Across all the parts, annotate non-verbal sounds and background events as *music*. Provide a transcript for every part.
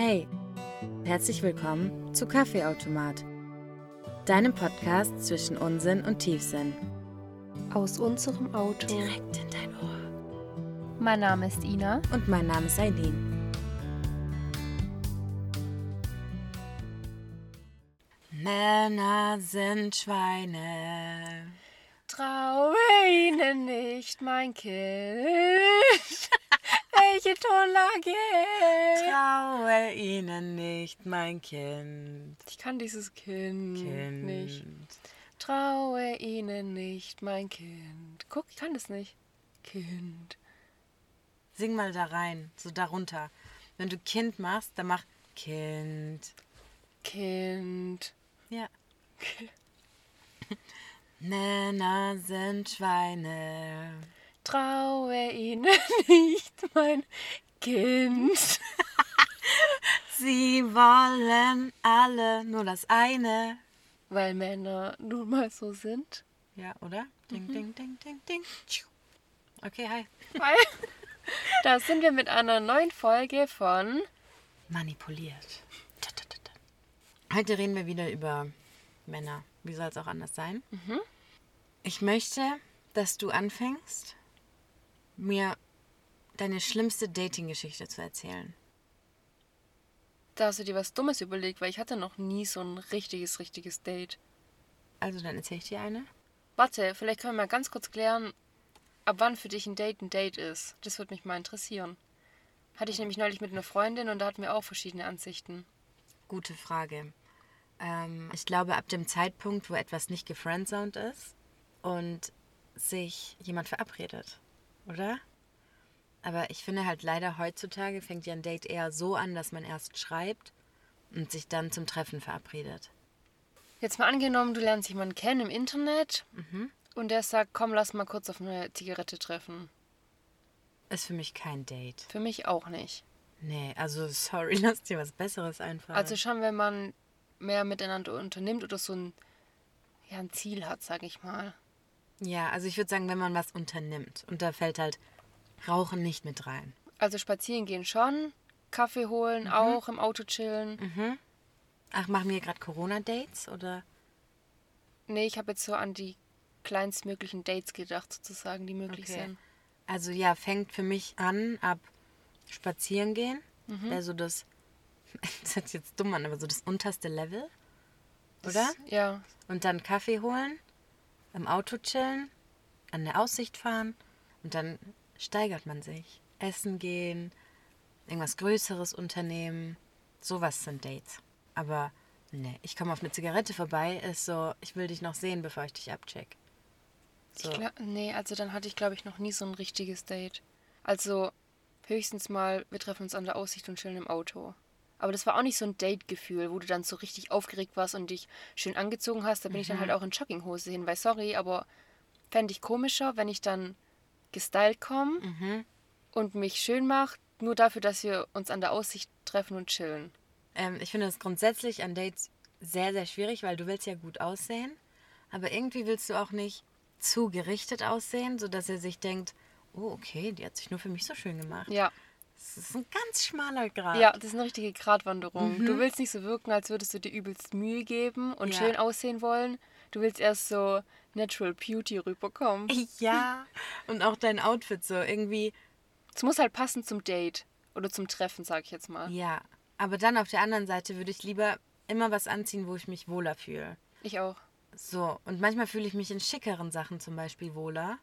Hey, herzlich willkommen zu Kaffeeautomat, deinem Podcast zwischen Unsinn und Tiefsinn. Aus unserem Auto. Direkt in dein Ohr. Mein Name ist Ina. Und mein Name ist Eileen. Männer sind Schweine. Traue ihnen nicht, mein Kind. Welche Tonlage? Traue ihnen nicht, mein Kind. Ich kann dieses Kind, Kind. nicht. Traue ihnen nicht, mein Kind. Guck, ich kann das nicht. Kind. Sing mal da rein, so darunter. Wenn du Kind machst, dann mach Kind. Kind. Ja. *laughs* Männer sind Schweine. Traue ihnen *laughs* nicht, mein Kind. *laughs* Sie wollen alle nur das eine. Weil Männer nun mal so sind. Ja, oder? Ding, ding, ding, ding, ding. Tschiu. Okay, hi. Weil *laughs* da sind wir mit einer neuen Folge von Manipuliert. Heute reden wir wieder über Männer. Wie soll es auch anders sein? Ich möchte, dass du anfängst, mir deine schlimmste Dating-Geschichte zu erzählen. Da hast du dir was Dummes überlegt, weil ich hatte noch nie so ein richtiges, richtiges Date. Also, dann erzähle ich dir eine. Warte, vielleicht können wir mal ganz kurz klären, ab wann für dich ein Date ein Date ist. Das würde mich mal interessieren. Hatte ich nämlich neulich mit einer Freundin und da hatten wir auch verschiedene Ansichten. Gute Frage. Ähm, ich glaube, ab dem Zeitpunkt, wo etwas nicht gefriendzoned ist und sich jemand verabredet, oder? Aber ich finde halt leider heutzutage fängt ja ein Date eher so an, dass man erst schreibt und sich dann zum Treffen verabredet. Jetzt mal angenommen, du lernst jemanden kennen im Internet und der sagt, komm, lass mal kurz auf eine Zigarette treffen. Ist für mich kein Date. Für mich auch nicht. Nee, also sorry, *laughs* lass dir was Besseres einfallen. Also schon, wenn man mehr miteinander unternimmt oder so ein, ja, ein Ziel hat, sag ich mal. Ja, also ich würde sagen, wenn man was unternimmt und da fällt halt Rauchen nicht mit rein. Also spazieren gehen schon, Kaffee holen auch, im Auto chillen. Ach, machen wir gerade Corona-Dates oder? Nee, ich habe jetzt so an die kleinstmöglichen Dates gedacht, sozusagen, die möglich Okay. sind. Also ja, fängt für mich an ab spazieren gehen. Wäre so das, *laughs* das hört jetzt dumm an, aber so das unterste Level. Oder? Das- Ja. Und dann Kaffee holen, im Auto chillen, an der Aussicht fahren und dann steigert man sich. Essen gehen, irgendwas Größeres unternehmen. Sowas sind Dates. Aber nee, ich komme auf eine Zigarette vorbei, ist so, ich will dich noch sehen, bevor ich dich abcheck. So. Glaub, nee, also dann hatte ich, glaube ich, noch nie so ein richtiges Date. Also höchstens mal, wir treffen uns an der Aussicht und chillen im Auto. Aber das war auch nicht so ein Date-Gefühl, wo du dann so richtig aufgeregt warst und dich schön angezogen hast. Da bin ich dann halt auch in Jogginghose hin, weil sorry, aber fände ich komischer, wenn ich dann gestylt komme und mich schön mache, nur dafür, dass wir uns an der Aussicht treffen und chillen. Ähm, ich finde das grundsätzlich an Dates sehr, sehr schwierig, weil du willst ja gut aussehen, aber irgendwie willst du auch nicht zu gerichtet aussehen, sodass er sich denkt, oh, okay, die hat sich nur für mich so schön gemacht. Ja, Das ist ein ganz schmaler Grad. ja, das ist eine richtige Gratwanderung. Du willst nicht so wirken, als würdest du dir übelst Mühe geben und Ja. schön aussehen wollen. Du willst erst so Natural Beauty rüberkommen. *laughs* Ja, und auch dein Outfit so irgendwie, Es muss halt passen zum Date oder zum Treffen, sag ich jetzt mal. ja. Aber dann auf der anderen Seite würde ich lieber immer was anziehen, wo ich mich wohler fühle. Ich auch. So, und manchmal fühle ich mich in schickeren Sachen zum Beispiel wohler.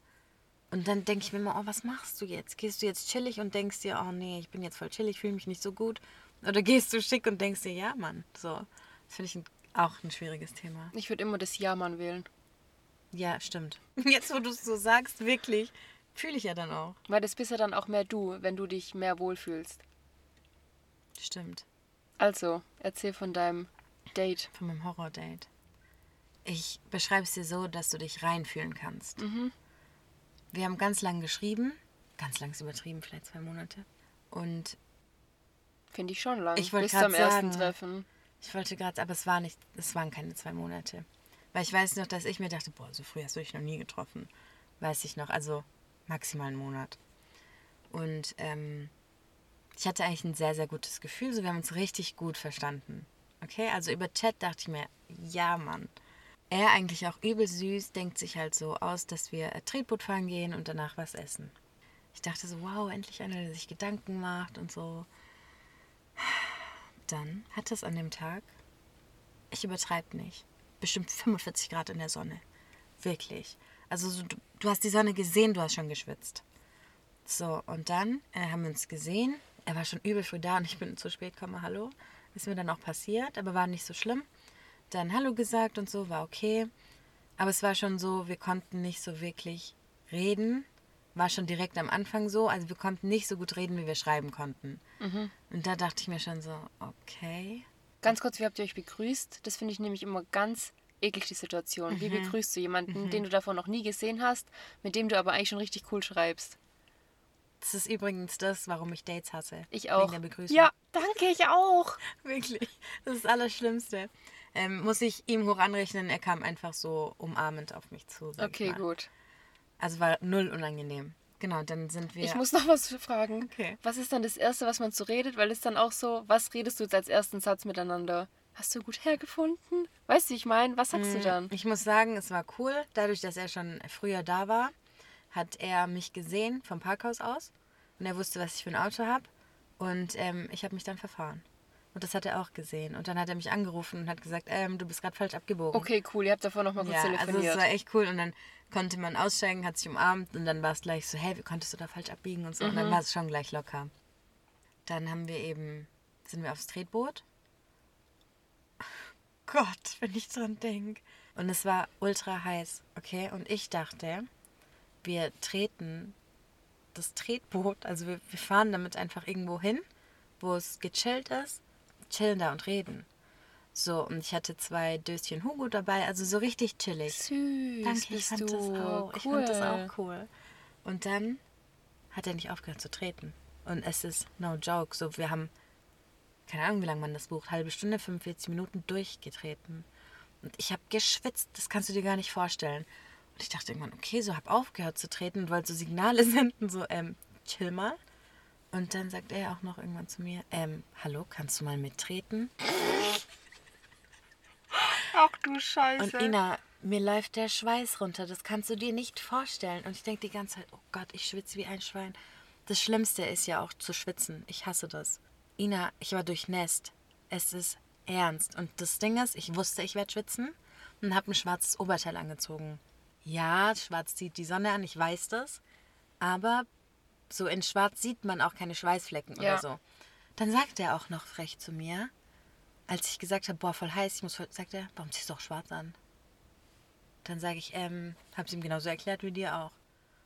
Und dann denke ich mir immer, oh, was machst du jetzt? Gehst du jetzt chillig und denkst dir, oh nee, ich bin jetzt voll chillig, fühle mich nicht so gut? Oder gehst du schick und denkst dir, ja, Mann, so. Das finde ich ein, auch ein schwieriges Thema. Ich würde immer das Ja-Mann wählen. Ja, stimmt. *laughs* Jetzt, wo du es so sagst, wirklich, fühle ich ja dann auch. Weil das bist ja dann auch mehr du, wenn du dich mehr wohlfühlst. Stimmt. Also, erzähl von deinem Date. Von meinem Horror-Date. Ich beschreibe es dir so, dass du dich reinfühlen kannst. Wir haben ganz lang geschrieben. Ganz lang ist übertrieben, vielleicht zwei Monate. Und Finde ich schon lang. Ich wollte ersten sagen, Treffen. Ich wollte gerade, aber es war nicht, es waren keine zwei Monate. Weil ich weiß noch, dass ich mir dachte, boah, so früh hast du dich noch nie getroffen. Weiß ich noch, also maximal einen Monat. Und ähm, ich hatte eigentlich ein sehr, sehr gutes Gefühl. So, wir haben uns richtig gut verstanden. Okay, also über Chat dachte ich mir, ja, Mann. Er eigentlich auch übel süß, denkt sich halt so aus, dass wir Tretboot fahren gehen und danach was essen. Ich dachte so, wow, endlich einer, der sich Gedanken macht und so. Dann hat es an dem Tag, ich übertreibe nicht, bestimmt 45 Grad in der Sonne. Wirklich. Also so, du, du hast die Sonne gesehen, du hast schon geschwitzt. So, und dann äh, haben wir uns gesehen. Er war schon übel früh da und ich bin zu spät gekommen. Hallo. Ist mir dann auch passiert, aber war nicht so schlimm. Dann Hallo gesagt und so, war okay. Aber es war schon so, wir konnten nicht so wirklich reden. War schon direkt am Anfang so. Also wir konnten nicht so gut reden, wie wir schreiben konnten. Mhm. Und da dachte ich mir schon so, okay. Ganz kurz, wie habt ihr euch begrüßt? Das finde ich nämlich immer ganz eklig, die Situation. Wie begrüßt du jemanden, den du davor noch nie gesehen hast, mit dem du aber eigentlich schon richtig cool schreibst? Das ist übrigens das, warum ich Dates hasse. Ich auch. Wegen der Begrüßung. Ja, danke, ich auch. *laughs* Wirklich. Das ist das Allerschlimmste. Ähm, muss ich ihm hoch anrechnen, er kam einfach so umarmend auf mich zu. Okay, gut. Also war null unangenehm. Genau, dann sind wir. Ich muss noch was fragen. Okay. Was ist dann das Erste, was man so redet? Weil es dann auch so, was redest du jetzt als ersten Satz miteinander? Hast du gut hergefunden? Weißt du, wie ich meine? Was sagst du dann? Ich muss sagen, es war cool. Dadurch, dass er schon früher da war, hat er mich gesehen vom Parkhaus aus. Und er wusste, was ich für ein Auto habe. Und ähm, ich habe mich dann verfahren. Und das hat er auch gesehen. Und dann hat er mich angerufen und hat gesagt, ähm, du bist gerade falsch abgebogen. Okay, cool. Ihr habt davor noch mal kurz Ja, also telefoniert. es war echt cool und dann konnte man aussteigen, hat sich umarmt und dann war es gleich so, hey, wie konntest du da falsch abbiegen und so. Und Mhm. dann war es schon gleich locker. Dann haben wir eben, sind wir aufs Tretboot. *laughs* Gott, wenn ich dran denke. Und es war ultra heiß, okay? Und ich dachte, wir treten das Tretboot, also wir, wir fahren damit einfach irgendwo hin, wo es gechillt ist, chillen da und reden. So, und ich hatte zwei Döschen Hugo dabei, also so richtig chillig. Süß Danke, ich fand du. das auch. Cool. Ich fand das auch cool. Und dann hat er nicht aufgehört zu treten. Und es ist no joke. So, wir haben, keine Ahnung, wie lange man das bucht, halbe Stunde, 45 Minuten durchgetreten. Und ich habe geschwitzt, das kannst du dir gar nicht vorstellen. Und ich dachte irgendwann, okay, so hab aufgehört zu treten und wollte so Signale *laughs* senden, so, ähm, chill mal. Und dann sagt er auch noch irgendwann zu mir, ähm, hallo, kannst du mal mittreten? Ach du Scheiße. Und Ina, mir läuft der Schweiß runter. Das kannst du dir nicht vorstellen. Und ich denke die ganze Zeit, oh Gott, ich schwitze wie ein Schwein. Das Schlimmste ist ja auch zu schwitzen. Ich hasse das. Ina, ich war durchnässt. Es ist ernst. Und das Ding ist, ich wusste, ich werde schwitzen und habe ein schwarzes Oberteil angezogen. Ja, schwarz zieht die Sonne an, ich weiß das. Aber so in schwarz sieht man auch keine Schweißflecken Ja. oder so. Dann sagt er auch noch frech zu mir, als ich gesagt habe, boah, voll heiß, ich muss voll, sagt er, warum ziehst du auch schwarz an? Dann sage ich, ähm, hab's ihm genauso erklärt wie dir auch.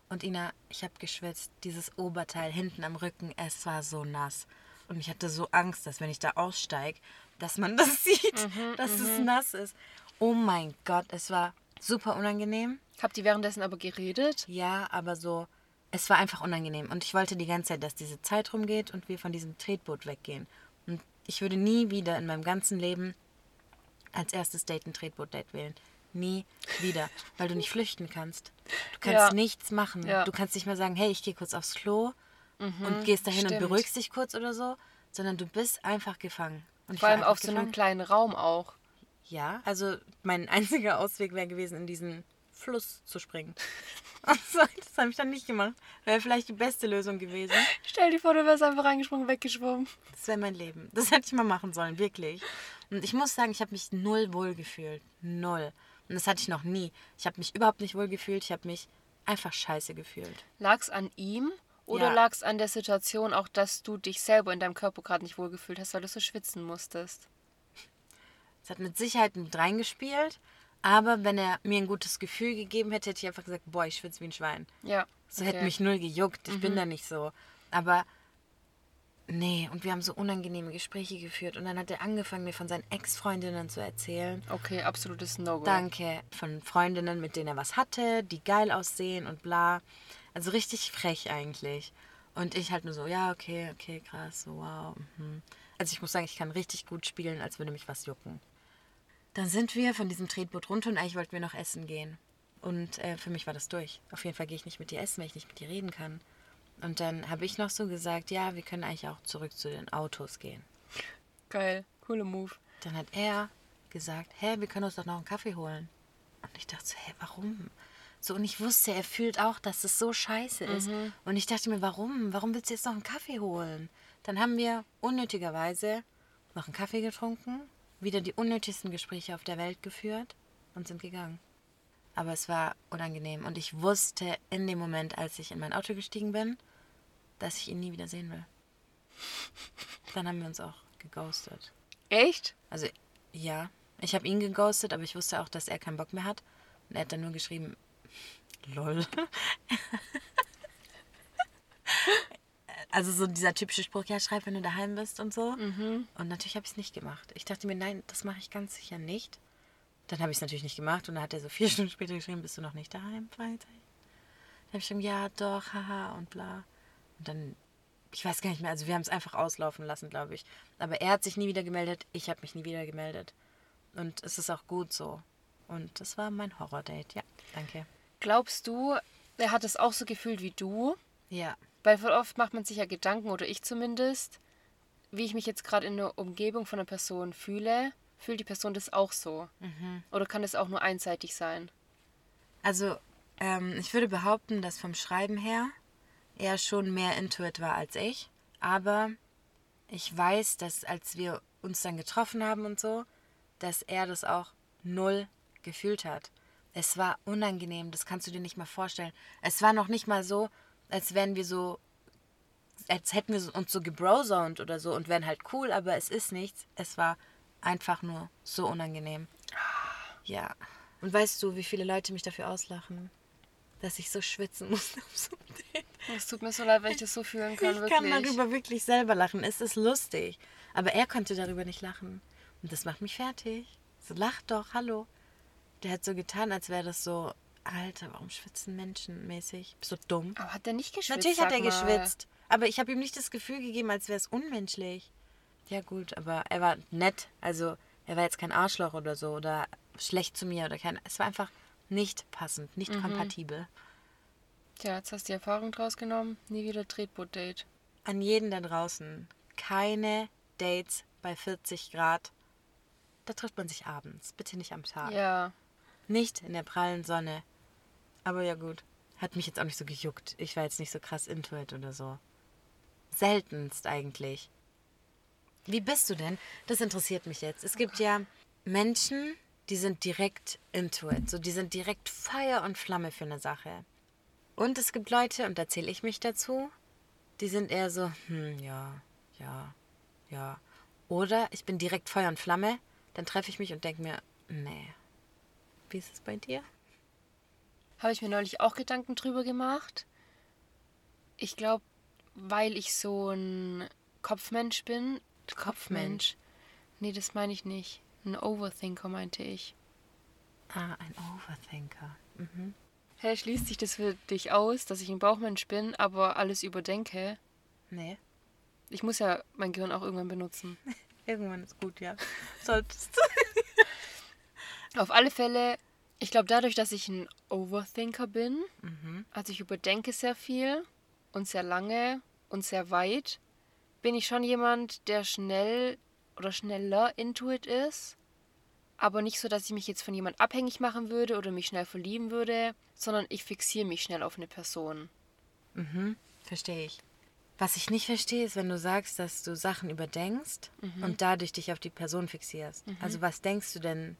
Und Ina, ich habe geschwitzt, dieses Oberteil hinten am Rücken, es war so nass. Und ich hatte so Angst, dass wenn ich da aussteige, dass man *laughs* das sieht, dass es nass ist. Oh mein Gott, es war super unangenehm. Habt ihr währenddessen aber geredet? Ja, aber so, es war einfach unangenehm. Und ich wollte die ganze Zeit, dass diese Zeit rumgeht und wir von diesem Tretboot weggehen. Und ich würde nie wieder in meinem ganzen Leben als erstes Date ein Tretboot-Date wählen. Nie wieder. Weil du nicht flüchten kannst. Du kannst Ja. nichts machen. Ja. Du kannst nicht mal sagen, hey, ich gehe kurz aufs Klo und gehst dahin stimmt. und beruhigst dich kurz oder so. Sondern du bist einfach gefangen. Und Vor allem auf so einem gefangen. kleinen Raum auch. Ja, also mein *laughs* einziger Ausweg wäre gewesen, in diesen Fluss zu springen. *laughs* Also, das habe ich dann nicht gemacht. Wäre vielleicht die beste Lösung gewesen. Stell dir vor, du wärst einfach reingesprungen, weggeschwommen. Das wäre mein Leben. Das hätte ich mal machen sollen, wirklich. Und ich muss sagen, ich habe mich null wohl gefühlt. Null. Und das hatte ich noch nie. Ich habe mich überhaupt nicht wohl gefühlt. Ich habe mich einfach scheiße gefühlt. Lag's an ihm oder Ja. lag's an der Situation auch, dass du dich selber in deinem Körper gerade nicht wohlgefühlt hast, weil du so schwitzen musstest? Es hat mit Sicherheit mit reingespielt. Aber wenn er mir ein gutes Gefühl gegeben hätte, hätte ich einfach gesagt, boah, ich schwitze wie ein Schwein. Ja. So hätte mich null gejuckt. Ich bin da nicht so. Aber nee, und wir haben so unangenehme Gespräche geführt. Und dann hat er angefangen, mir von seinen Ex-Freundinnen zu erzählen. Okay, absolutes No-Go. Danke. Von Freundinnen, mit denen er was hatte, die geil aussehen und bla. Also richtig frech eigentlich. Und ich halt nur so, ja, okay, okay, krass, so, wow. Mhm. Also ich muss sagen, ich kann richtig gut spielen, als würde mich was jucken. Dann sind wir von diesem Tretboot runter und eigentlich wollten wir noch essen gehen. Und äh, für mich war das durch. Auf jeden Fall gehe ich nicht mit dir essen, wenn ich nicht mit dir reden kann. Und dann habe ich noch so gesagt, ja, wir können eigentlich auch zurück zu den Autos gehen. Geil, cooler Move. Dann hat er gesagt, hä, wir können uns doch noch einen Kaffee holen. Und ich dachte so, hä, warum? So, und ich wusste, er fühlt auch, dass es so scheiße ist. Und ich dachte mir, warum? Warum willst du jetzt noch einen Kaffee holen? Dann haben wir unnötigerweise noch einen Kaffee getrunken, wieder die unnötigsten Gespräche auf der Welt geführt und sind gegangen. Aber es war unangenehm und ich wusste in dem Moment, als ich in mein Auto gestiegen bin, dass ich ihn nie wieder sehen will. Dann haben wir uns auch geghostet. Echt? Also ja, ich habe ihn geghostet, aber ich wusste auch, dass er keinen Bock mehr hat. Und er hat dann nur geschrieben, *laughs* lol. Also so dieser typische Spruch, ja, schreib, wenn du daheim bist und so. Und natürlich habe ich es nicht gemacht. Ich dachte mir, nein, das mache ich ganz sicher nicht. Dann habe ich es natürlich nicht gemacht und dann hat er so vier *laughs* Stunden später geschrieben, bist du noch nicht daheim, Freitag? Dann habe ich geschrieben, ja, doch, haha und bla. Und dann, ich weiß gar nicht mehr, also wir haben es einfach auslaufen lassen, glaube ich. Aber er hat sich nie wieder gemeldet, ich habe mich nie wieder gemeldet. Und es ist auch gut so. Und das war mein Horror-Date, ja, danke. Glaubst du, er hat es auch so gefühlt wie du? Ja, Weil voll oft macht man sich ja Gedanken, oder ich zumindest, wie ich mich jetzt gerade in der Umgebung von einer Person fühle. Fühlt die Person das auch so? Oder kann es auch nur einseitig sein? Also, ähm, ich würde behaupten, dass vom Schreiben her er schon mehr Intuit war als ich. Aber ich weiß, dass als wir uns dann getroffen haben und so, dass er das auch null gefühlt hat. Es war unangenehm, das kannst du dir nicht mal vorstellen. Es war noch nicht mal so, als wären wir so, als hätten wir uns so gebrozoned oder so und wären halt cool, aber es ist nichts. Es war einfach nur so unangenehm. Ja. Und weißt du, wie viele Leute mich dafür auslachen? Dass ich so schwitzen musste. *laughs* auf so. Es tut mir so leid, wenn ich das so fühlen kann, ich wirklich. kann darüber wirklich selber lachen. Es ist lustig. Aber er konnte darüber nicht lachen. Und das macht mich fertig. So, lach doch, hallo. Der hat so getan, als wäre das so, Alter, warum schwitzen Menschen mäßig? Bist du dumm? Aber hat er nicht geschwitzt? Natürlich hat er mal. geschwitzt. Aber ich habe ihm nicht das Gefühl gegeben, als wäre es unmenschlich. Ja gut, aber er war nett. Also er war jetzt kein Arschloch oder so oder schlecht zu mir oder kein. Es war einfach nicht passend, nicht Mhm. kompatibel. Tja, jetzt hast du die Erfahrung draus genommen. Nie wieder Tretboot-Date. An jeden da draußen. Keine Dates bei 40 Grad. Da trifft man sich abends. Bitte nicht am Tag. Ja. Nicht in der prallen Sonne. Aber ja gut. Hat mich jetzt auch nicht so gejuckt. Ich war jetzt nicht so krass into it oder so. Seltenst eigentlich. Wie bist du denn? Das interessiert mich jetzt. Es gibt ja Menschen, die sind direkt into it. So, die sind direkt Feuer und Flamme für eine Sache. Und es gibt Leute, und da zähle ich mich dazu, die sind eher so, hm, ja, ja, ja. Oder ich bin direkt Feuer und Flamme, dann treffe ich mich und denke mir, nee. Wie ist es bei dir? Habe ich mir neulich auch Gedanken drüber gemacht. Ich glaube, weil ich so ein Kopfmensch bin. Kopfmensch? Nee, das meine ich nicht. Ein Overthinker meinte ich. Ah, ein Overthinker. Mhm. Hä, schließt sich das für dich aus, dass ich ein Bauchmensch bin, aber alles überdenke? Nee. Ich muss ja mein Gehirn auch irgendwann benutzen. *laughs* Irgendwann ist gut, ja. *laughs* Solltest Auf alle Fälle, ich glaube, dadurch, dass ich ein Overthinker bin, also ich überdenke sehr viel und sehr lange und sehr weit, bin ich schon jemand, der schnell oder schneller intuit ist. Aber nicht so, dass ich mich jetzt von jemand abhängig machen würde oder mich schnell verlieben würde, sondern ich fixiere mich schnell auf eine Person. Verstehe ich. Was ich nicht verstehe, ist, wenn du sagst, dass du Sachen überdenkst und dadurch dich auf die Person fixierst. Also was denkst du denn?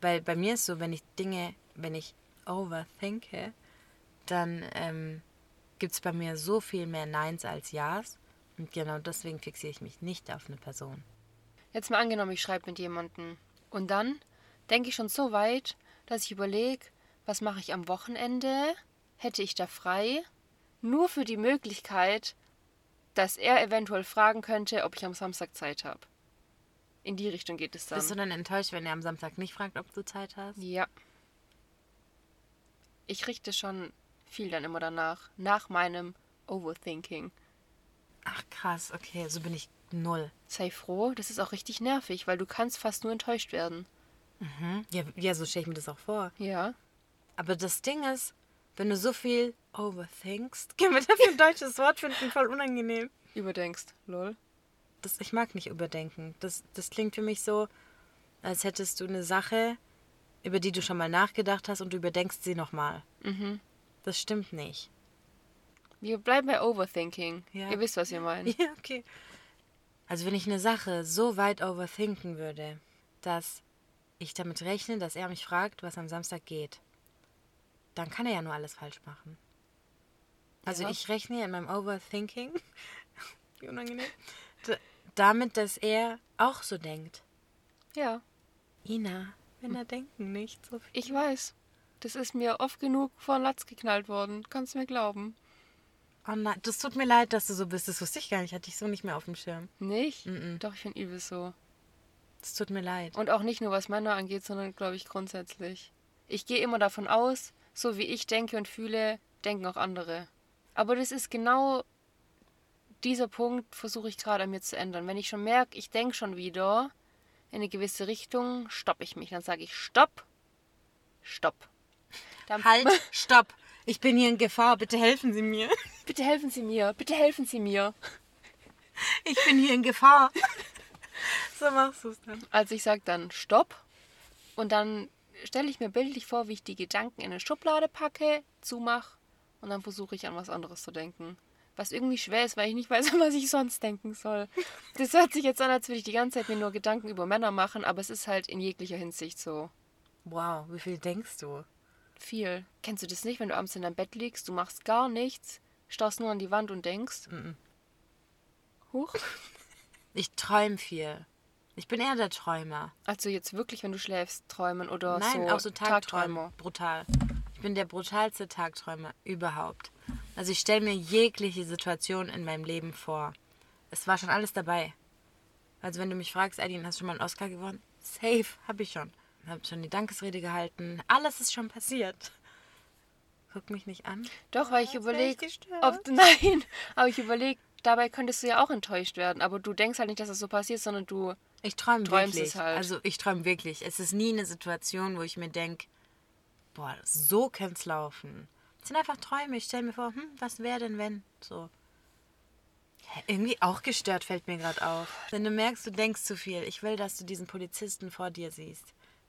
Weil bei mir ist so, wenn ich Dinge, wenn ich overthinke, dann ähm, gibt es bei mir so viel mehr Neins als Ja's. Und genau deswegen fixiere ich mich nicht auf eine Person. Jetzt mal angenommen, ich schreibe mit jemandem. Und dann denke ich schon so weit, dass ich überlege, was mache ich am Wochenende? Hätte ich da frei? Nur für die Möglichkeit, dass er eventuell fragen könnte, ob ich am Samstag Zeit habe. In die Richtung geht es dann. Bist du dann enttäuscht, wenn er am Samstag nicht fragt, ob du Zeit hast? ja. Ich richte schon viel dann immer danach, nach meinem Overthinking. Ach krass, okay, so bin ich null. Sei froh, das ist auch richtig nervig, weil du kannst fast nur enttäuscht werden. Ja, ja so stelle ich mir das auch vor. Ja. Aber das Ding ist, Wenn du so viel overthinkst, *laughs* können wir dafür ein deutsches Wort finden, voll unangenehm. Überdenkst, lol. Das, ich mag nicht überdenken. Das, das klingt für mich so, als hättest du eine Sache, über die du schon mal nachgedacht hast und du überdenkst sie nochmal. Mhm. Das stimmt nicht. Wir bleiben bei Overthinking. Ja. Ihr wisst, was ihr *laughs* meint. Ja, okay. Also wenn ich eine Sache so weit overthinken würde, dass ich damit rechne, dass er mich fragt, was am Samstag geht, dann kann er ja nur alles falsch machen. Also Ja. ich rechne in meinem Overthinking, *laughs* wie unangenehm, damit, dass er auch so denkt. Ja, Ina, Männer denken nicht so viel. ich weiß. Das ist mir oft genug vor den Latz geknallt worden. Kannst du mir glauben. Oh nein, das tut mir leid, dass du so bist. Das wusste ich gar nicht. Hatte ich so nicht mehr auf dem Schirm. Nicht? Mhm. Doch, ich bin übel so. Das tut mir leid. Und auch nicht nur was Männer angeht, sondern glaube ich grundsätzlich. Ich gehe immer davon aus, so wie ich denke und fühle, denken auch andere. Aber das ist genau dieser Punkt, versuche ich gerade an mir zu ändern. Wenn ich schon merke, ich denke schon wieder in eine gewisse Richtung, stoppe ich mich. Dann sage ich Stopp, Stopp. Dann, Halt, *laughs* stopp. Ich bin hier in Gefahr. Bitte helfen Sie mir. Bitte helfen Sie mir, bitte helfen Sie mir. Ich bin hier in Gefahr. *laughs* So machst du es dann. Also ich sage dann Stopp und dann stelle ich mir bildlich vor, wie ich die Gedanken in eine Schublade packe, zumache und dann versuche ich an was anderes zu denken. Was irgendwie schwer ist, weil ich nicht weiß, *laughs* was ich sonst denken soll. Das hört sich jetzt an, als würde ich die ganze Zeit mir nur Gedanken über Männer machen, aber es ist halt in jeglicher Hinsicht so Wow, wie viel denkst du? viel. Kennst du das nicht, wenn du abends in deinem Bett liegst, du machst gar nichts, starrst nur an die Wand und denkst? Huch. *laughs* Ich träume viel. Ich bin eher der Träumer. Also jetzt wirklich, wenn du schläfst, träumen oder Nein, so auch so Tagträumer. Brutal. Ich bin der brutalste Tagträumer überhaupt. Also ich stelle mir jegliche Situation in meinem Leben vor. Es war schon alles dabei. Also wenn du mich fragst, Aline, hast du schon mal einen Oscar gewonnen? Safe, habe ich schon. Habe schon die Dankesrede gehalten. Alles ist schon passiert. Guck mich nicht an. Doch, weil ich überlege, ob *laughs* nein, aber ich überlege, dabei könntest du ja auch enttäuscht werden, aber du denkst halt nicht, dass das so passiert, sondern du Ich träume Träumst wirklich. es halt. Also ich träume wirklich. Es ist nie eine Situation, wo ich mir denke, boah, so könnte es laufen. Sind einfach Träume. Ich stelle mir vor, hm, was wäre denn, wenn? So. Irgendwie auch gestört fällt mir gerade auf. Wenn du merkst, du denkst zu viel. Ich will, dass du diesen Polizisten vor dir siehst.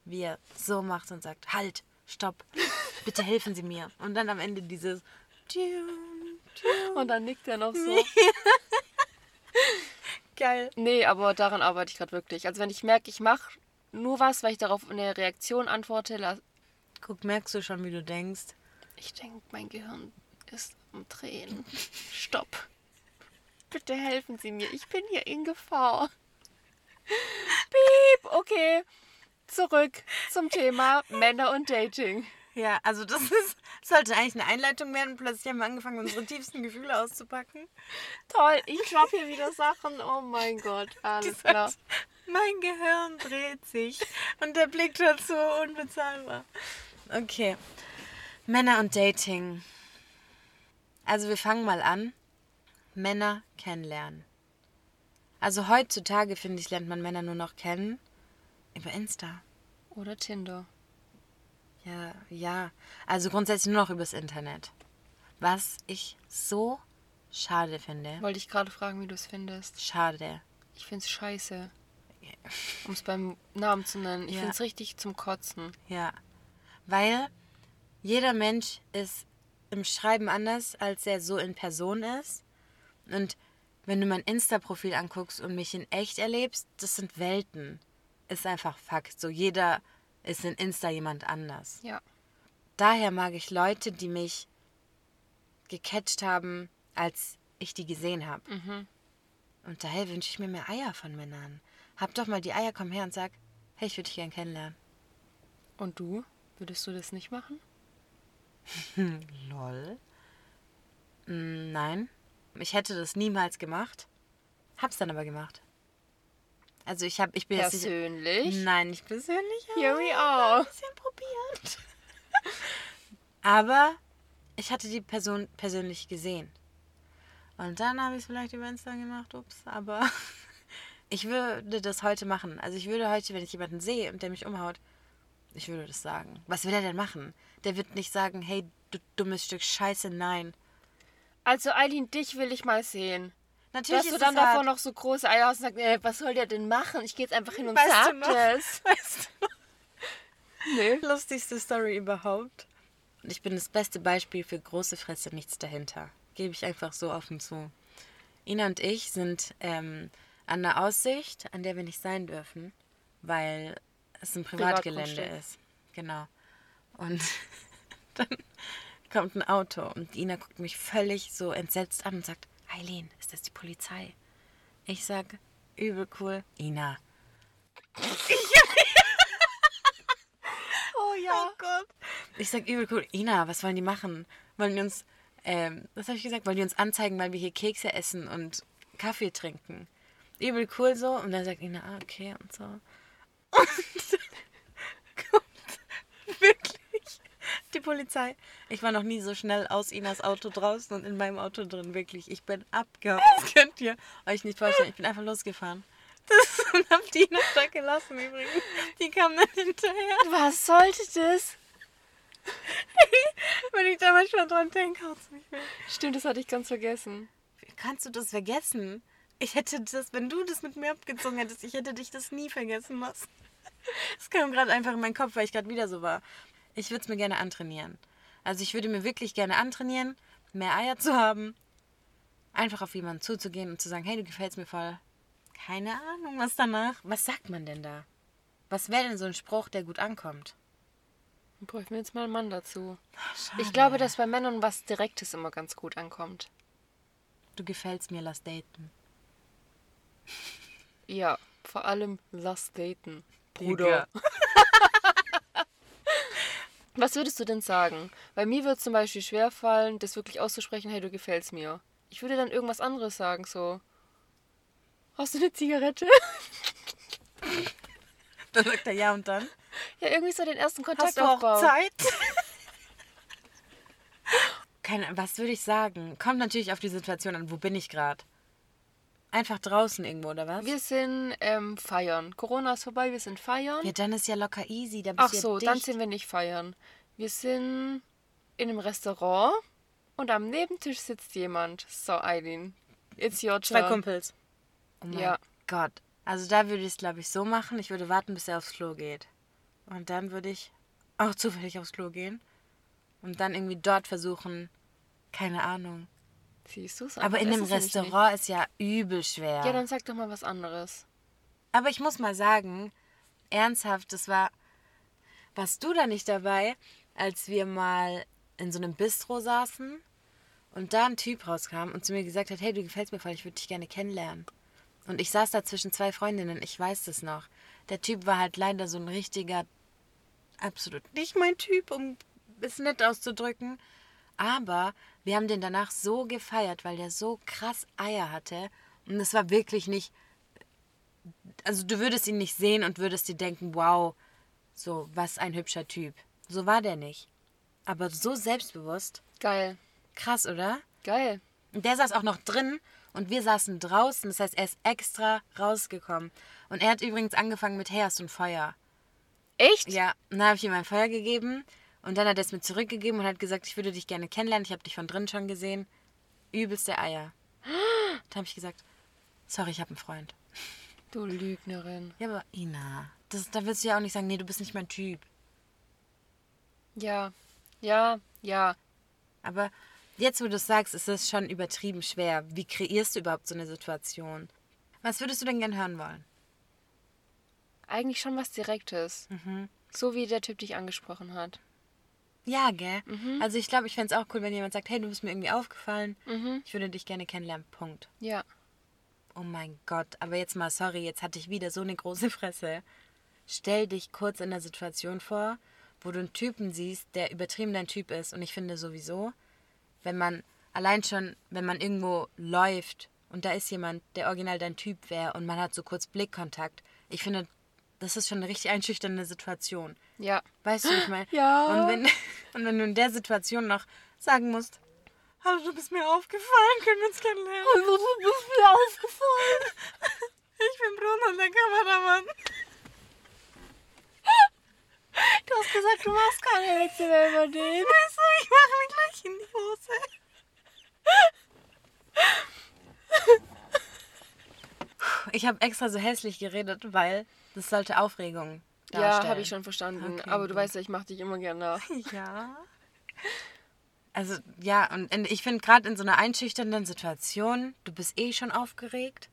Wie er so macht und sagt, halt, stopp, bitte helfen Sie mir. Und dann am Ende dieses und dann nickt er noch so. *laughs* Geil. nee, aber daran arbeite ich gerade wirklich. Also wenn ich merke, ich mache nur was, weil ich darauf eine Reaktion antworte, Guck, merkst du schon, wie du denkst? Ich denke, mein Gehirn ist am Drehen. Stopp. Bitte helfen Sie mir, ich bin hier in Gefahr. Piep, okay. Zurück zum Thema Männer und Dating. Ja, also das ist, sollte eigentlich eine Einleitung werden. Plötzlich haben wir angefangen, unsere tiefsten Gefühle auszupacken. Toll, ich droppe hier wieder Sachen. Oh mein Gott, alles klar. Mein Gehirn dreht sich und der Blick dazu unbezahlbar. Okay. Männer und Dating. Also wir fangen mal an. Männer kennenlernen. Also heutzutage, finde ich, lernt man Männer nur noch kennen über Insta. Oder Tinder. Ja, ja. Also grundsätzlich nur noch übers Internet. Was ich so schade finde. Wollte ich gerade fragen, wie du es findest. Schade. Ich finde es scheiße. Um es beim Namen zu nennen. Ich Ja. finde es richtig zum Kotzen. Ja. Weil jeder Mensch ist im Schreiben anders, als er so in Person ist. Und wenn du mein Insta-Profil anguckst und mich in echt erlebst, das sind Welten. Ist einfach Fakt. So jeder ist in Insta jemand anders. Ja. Daher mag ich Leute, die mich gecatcht haben, als ich die gesehen habe. Mhm. Und daher wünsche ich mir mehr Eier von Männern. Hab doch mal die Eier, komm her und sag, hey, ich würde dich gern kennenlernen. Und du? Würdest du das nicht machen? *laughs* Lol. Mm, nein. Ich hätte das niemals gemacht. Hab's dann aber gemacht. Also ich habe, ich bin jetzt nicht, Persönlich? Nein, nicht persönlich. Here we are. ein bisschen probiert. *laughs* aber ich hatte die Person persönlich gesehen. Und dann habe ich es vielleicht über Insta gemacht, ups, aber *laughs* ich würde das heute machen. Also ich würde heute, wenn ich jemanden sehe und der mich umhaut, Ich würde das sagen. Was will er denn machen? Der wird nicht sagen, hey, du dummes Stück Scheiße, nein. Also Eileen, dich will ich mal sehen. Natürlich Dass du ist dann es hart. davor noch so große Eier hast und sagst, äh, was soll der denn machen? Ich gehe jetzt einfach hin und Weißt du sag noch? das. *laughs* Weißt du, Nee. lustigste Story überhaupt. Und ich bin das beste Beispiel für große Fresse, nichts dahinter. Gebe ich einfach so offen zu. Ina und ich sind ähm, an einer Aussicht, an der wir nicht sein dürfen, weil es ein Privatgelände ist. Genau. Und *laughs* dann kommt ein Auto und Ina guckt mich völlig so entsetzt an und sagt, Eileen, ist das die Polizei? Ich sag, übel cool. Ina, *laughs* Oh ja. Oh Gott. Ich sag übel cool, Ina, was wollen die machen? Wollen die uns, ähm, was habe ich gesagt? Wollen die uns anzeigen, weil wir hier Kekse essen und Kaffee trinken? Übel cool so. Und dann sagt Ina, ah, okay und so. *laughs* Und dann kommt wirklich *laughs* die Polizei. Ich war noch nie so schnell aus Inas Auto draußen und in meinem Auto drin, wirklich. Ich bin abgehauen. Das könnt ihr euch nicht vorstellen. Ich bin einfach losgefahren. Das *laughs* und hab die Ina da gelassen übrigens. Die kam dann hinterher. Was sollte das? *laughs* Wenn ich da manchmal dran denke, haut's mich weg. Stimmt, das hatte ich ganz vergessen. Wie kannst du das vergessen? Ich hätte das, wenn du das mit mir abgezogen hättest, ich hätte dich das nie vergessen lassen. Das kam gerade einfach in meinen Kopf, weil ich gerade wieder so war. Ich würde es mir gerne antrainieren. Also ich würde mir wirklich gerne antrainieren, mehr Eier zu haben, einfach auf jemanden zuzugehen und zu sagen, hey, du gefällst mir voll. Keine Ahnung, was danach. Was sagt man denn da? Was wäre denn so ein Spruch, der gut ankommt? Dann bräuchten wir jetzt mal einen Mann dazu. Schade. Ich glaube, dass bei Männern was Direktes immer ganz gut ankommt. Du gefällst mir, lass daten. Ja, vor allem lass daten. Bruder. *laughs* Was würdest du denn sagen? Bei mir wird es zum Beispiel schwerfallen, das wirklich auszusprechen, hey, du gefällst mir. Ich würde dann irgendwas anderes sagen, so. Hast du eine Zigarette? *laughs* Dann sagt er ja und dann. ja, irgendwie so den ersten Kontakt Hast du auch aufbauen. Zeit? *laughs* Keine, was würde ich sagen? Kommt natürlich auf die Situation an. Wo bin ich gerade? Einfach draußen irgendwo, oder was? Wir sind ähm, feiern. Corona ist vorbei, wir sind feiern. ja, dann ist ja locker easy. Da bist Ach ja so, dicht. dann sind wir nicht feiern. Wir sind in einem Restaurant und am Nebentisch sitzt jemand. So, Eileen, it's your Zwei turn. Kumpels. Oh mein Ja. Gott. Also da würde ich es, glaube ich, so machen. Ich würde warten, bis er aufs Klo geht. Und dann würde ich auch *laughs* zufällig aufs Klo gehen. Und dann irgendwie dort versuchen, keine Ahnung. Siehst du's? Aber in einem Restaurant ist ja übel schwer. Ja, dann sag doch mal was anderes. Aber ich muss mal sagen, ernsthaft, das war. Warst du da nicht dabei, als wir mal in so einem Bistro saßen und da ein Typ rauskam und zu mir gesagt hat: Hey, du gefällst mir voll, ich würde dich gerne kennenlernen. Und ich saß da zwischen zwei Freundinnen, ich weiß das noch. Der Typ war halt leider so ein richtiger, absolut nicht mein Typ, um es nett auszudrücken. Aber wir haben den danach so gefeiert, weil der so krass Eier hatte. Und es war wirklich nicht also du würdest ihn nicht sehen und würdest dir denken, wow, so, was ein hübscher Typ. So war der nicht. Aber so selbstbewusst. Geil. Krass, oder? Geil. Und der saß auch noch drin und wir saßen draußen. Das heißt, er ist extra rausgekommen. Und er hat übrigens angefangen mit, hey, hast du ein Feuer? Echt? Ja, und dann habe ich ihm ein Feuer gegeben. Und dann hat er es mir zurückgegeben und hat gesagt, ich würde dich gerne kennenlernen. Ich habe dich von drin schon gesehen. Übelste Eier. Da habe ich gesagt, sorry, ich habe einen Freund. Du Lügnerin. Ja, aber Ina, das, da willst du ja auch nicht sagen, nee, du bist nicht mein Typ. Ja. Ja, ja. Aber jetzt, wo du es sagst, ist es schon übertrieben schwer. Wie kreierst du überhaupt so eine Situation? Was würdest du denn gern hören wollen? Eigentlich schon was Direktes. Mhm. So wie der Typ dich angesprochen hat. Ja, gell? Mhm. Also ich glaube, ich fände es auch cool, wenn jemand sagt, hey, du bist mir irgendwie aufgefallen. Mhm. Ich würde dich gerne kennenlernen. Punkt. Ja. Oh mein Gott, aber jetzt mal, sorry, jetzt hatte ich wieder so eine große *laughs* Fresse. Stell dich kurz in der Situation vor, wo du einen Typen siehst, der übertrieben dein Typ ist. Und ich finde sowieso, wenn man allein schon, wenn man irgendwo läuft und da ist jemand, der original dein Typ wäre und man hat so kurz Blickkontakt, ich finde, das ist schon eine richtig einschüchternde Situation. Ja. Weißt du, ich meine? *gasps* Ja. Und wenn, *laughs* und wenn du in der Situation noch sagen musst, hallo, du bist mir aufgefallen, können wir uns kennenlernen? Also, du bist mir aufgefallen. *laughs* Ich bin Bruno, der Kameramann. *laughs* Du Du machst keine Witze mehr über den. Weißt du, ich mache mir gleich in die Hose. Ich habe extra so hässlich geredet, weil das sollte Aufregung Ja, darstellen. habe ich schon verstanden. Okay, Aber du gut. weißt ja, ich mache dich immer gerne nach. *laughs* Ja. Also ja, und ich finde gerade in so einer einschüchternden Situation, du bist eh schon aufgeregt.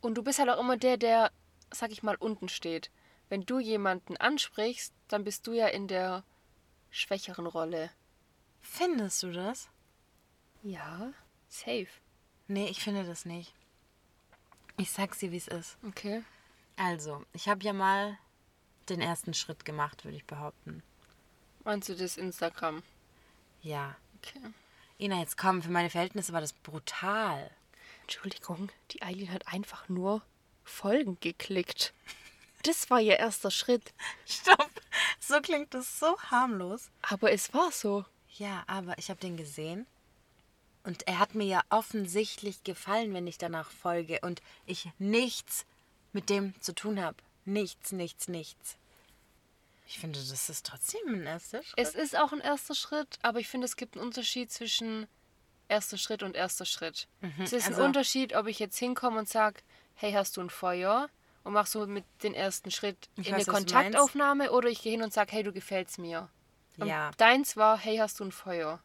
Und du bist halt auch immer der, der, sag ich mal, unten steht. Wenn du jemanden ansprichst, dann bist du ja in der schwächeren Rolle. Findest du das? Ja, safe. Nee, ich finde das nicht. Ich sag's dir, wie es ist. Okay. Also, ich habe ja mal den ersten Schritt gemacht, würde ich behaupten. Meinst du das Instagram? Ja. Okay. Ina, jetzt komm, für meine Verhältnisse war das brutal. Entschuldigung, die Eileen hat einfach nur Folgen geklickt. Das war ihr erster Schritt. *laughs* Stopp. So klingt das so harmlos. Aber es war so. Ja, aber ich habe den gesehen. Und er hat mir ja offensichtlich gefallen, wenn ich danach folge und ich nichts mit dem zu tun habe. Nichts, nichts, nichts. Ich finde, das ist trotzdem ein erster Schritt. Es ist auch ein erster Schritt, aber ich finde, es gibt einen Unterschied zwischen erster Schritt und erster Schritt. es ist also- ein Unterschied, ob ich jetzt hinkomme und sage, hey, hast du ein Feuer? Und mach so mit den ersten Schritt in eine Kontaktaufnahme oder ich gehe hin und sage, hey, du gefällst mir. Und Ja. Deins war, hey, hast du ein Feuer?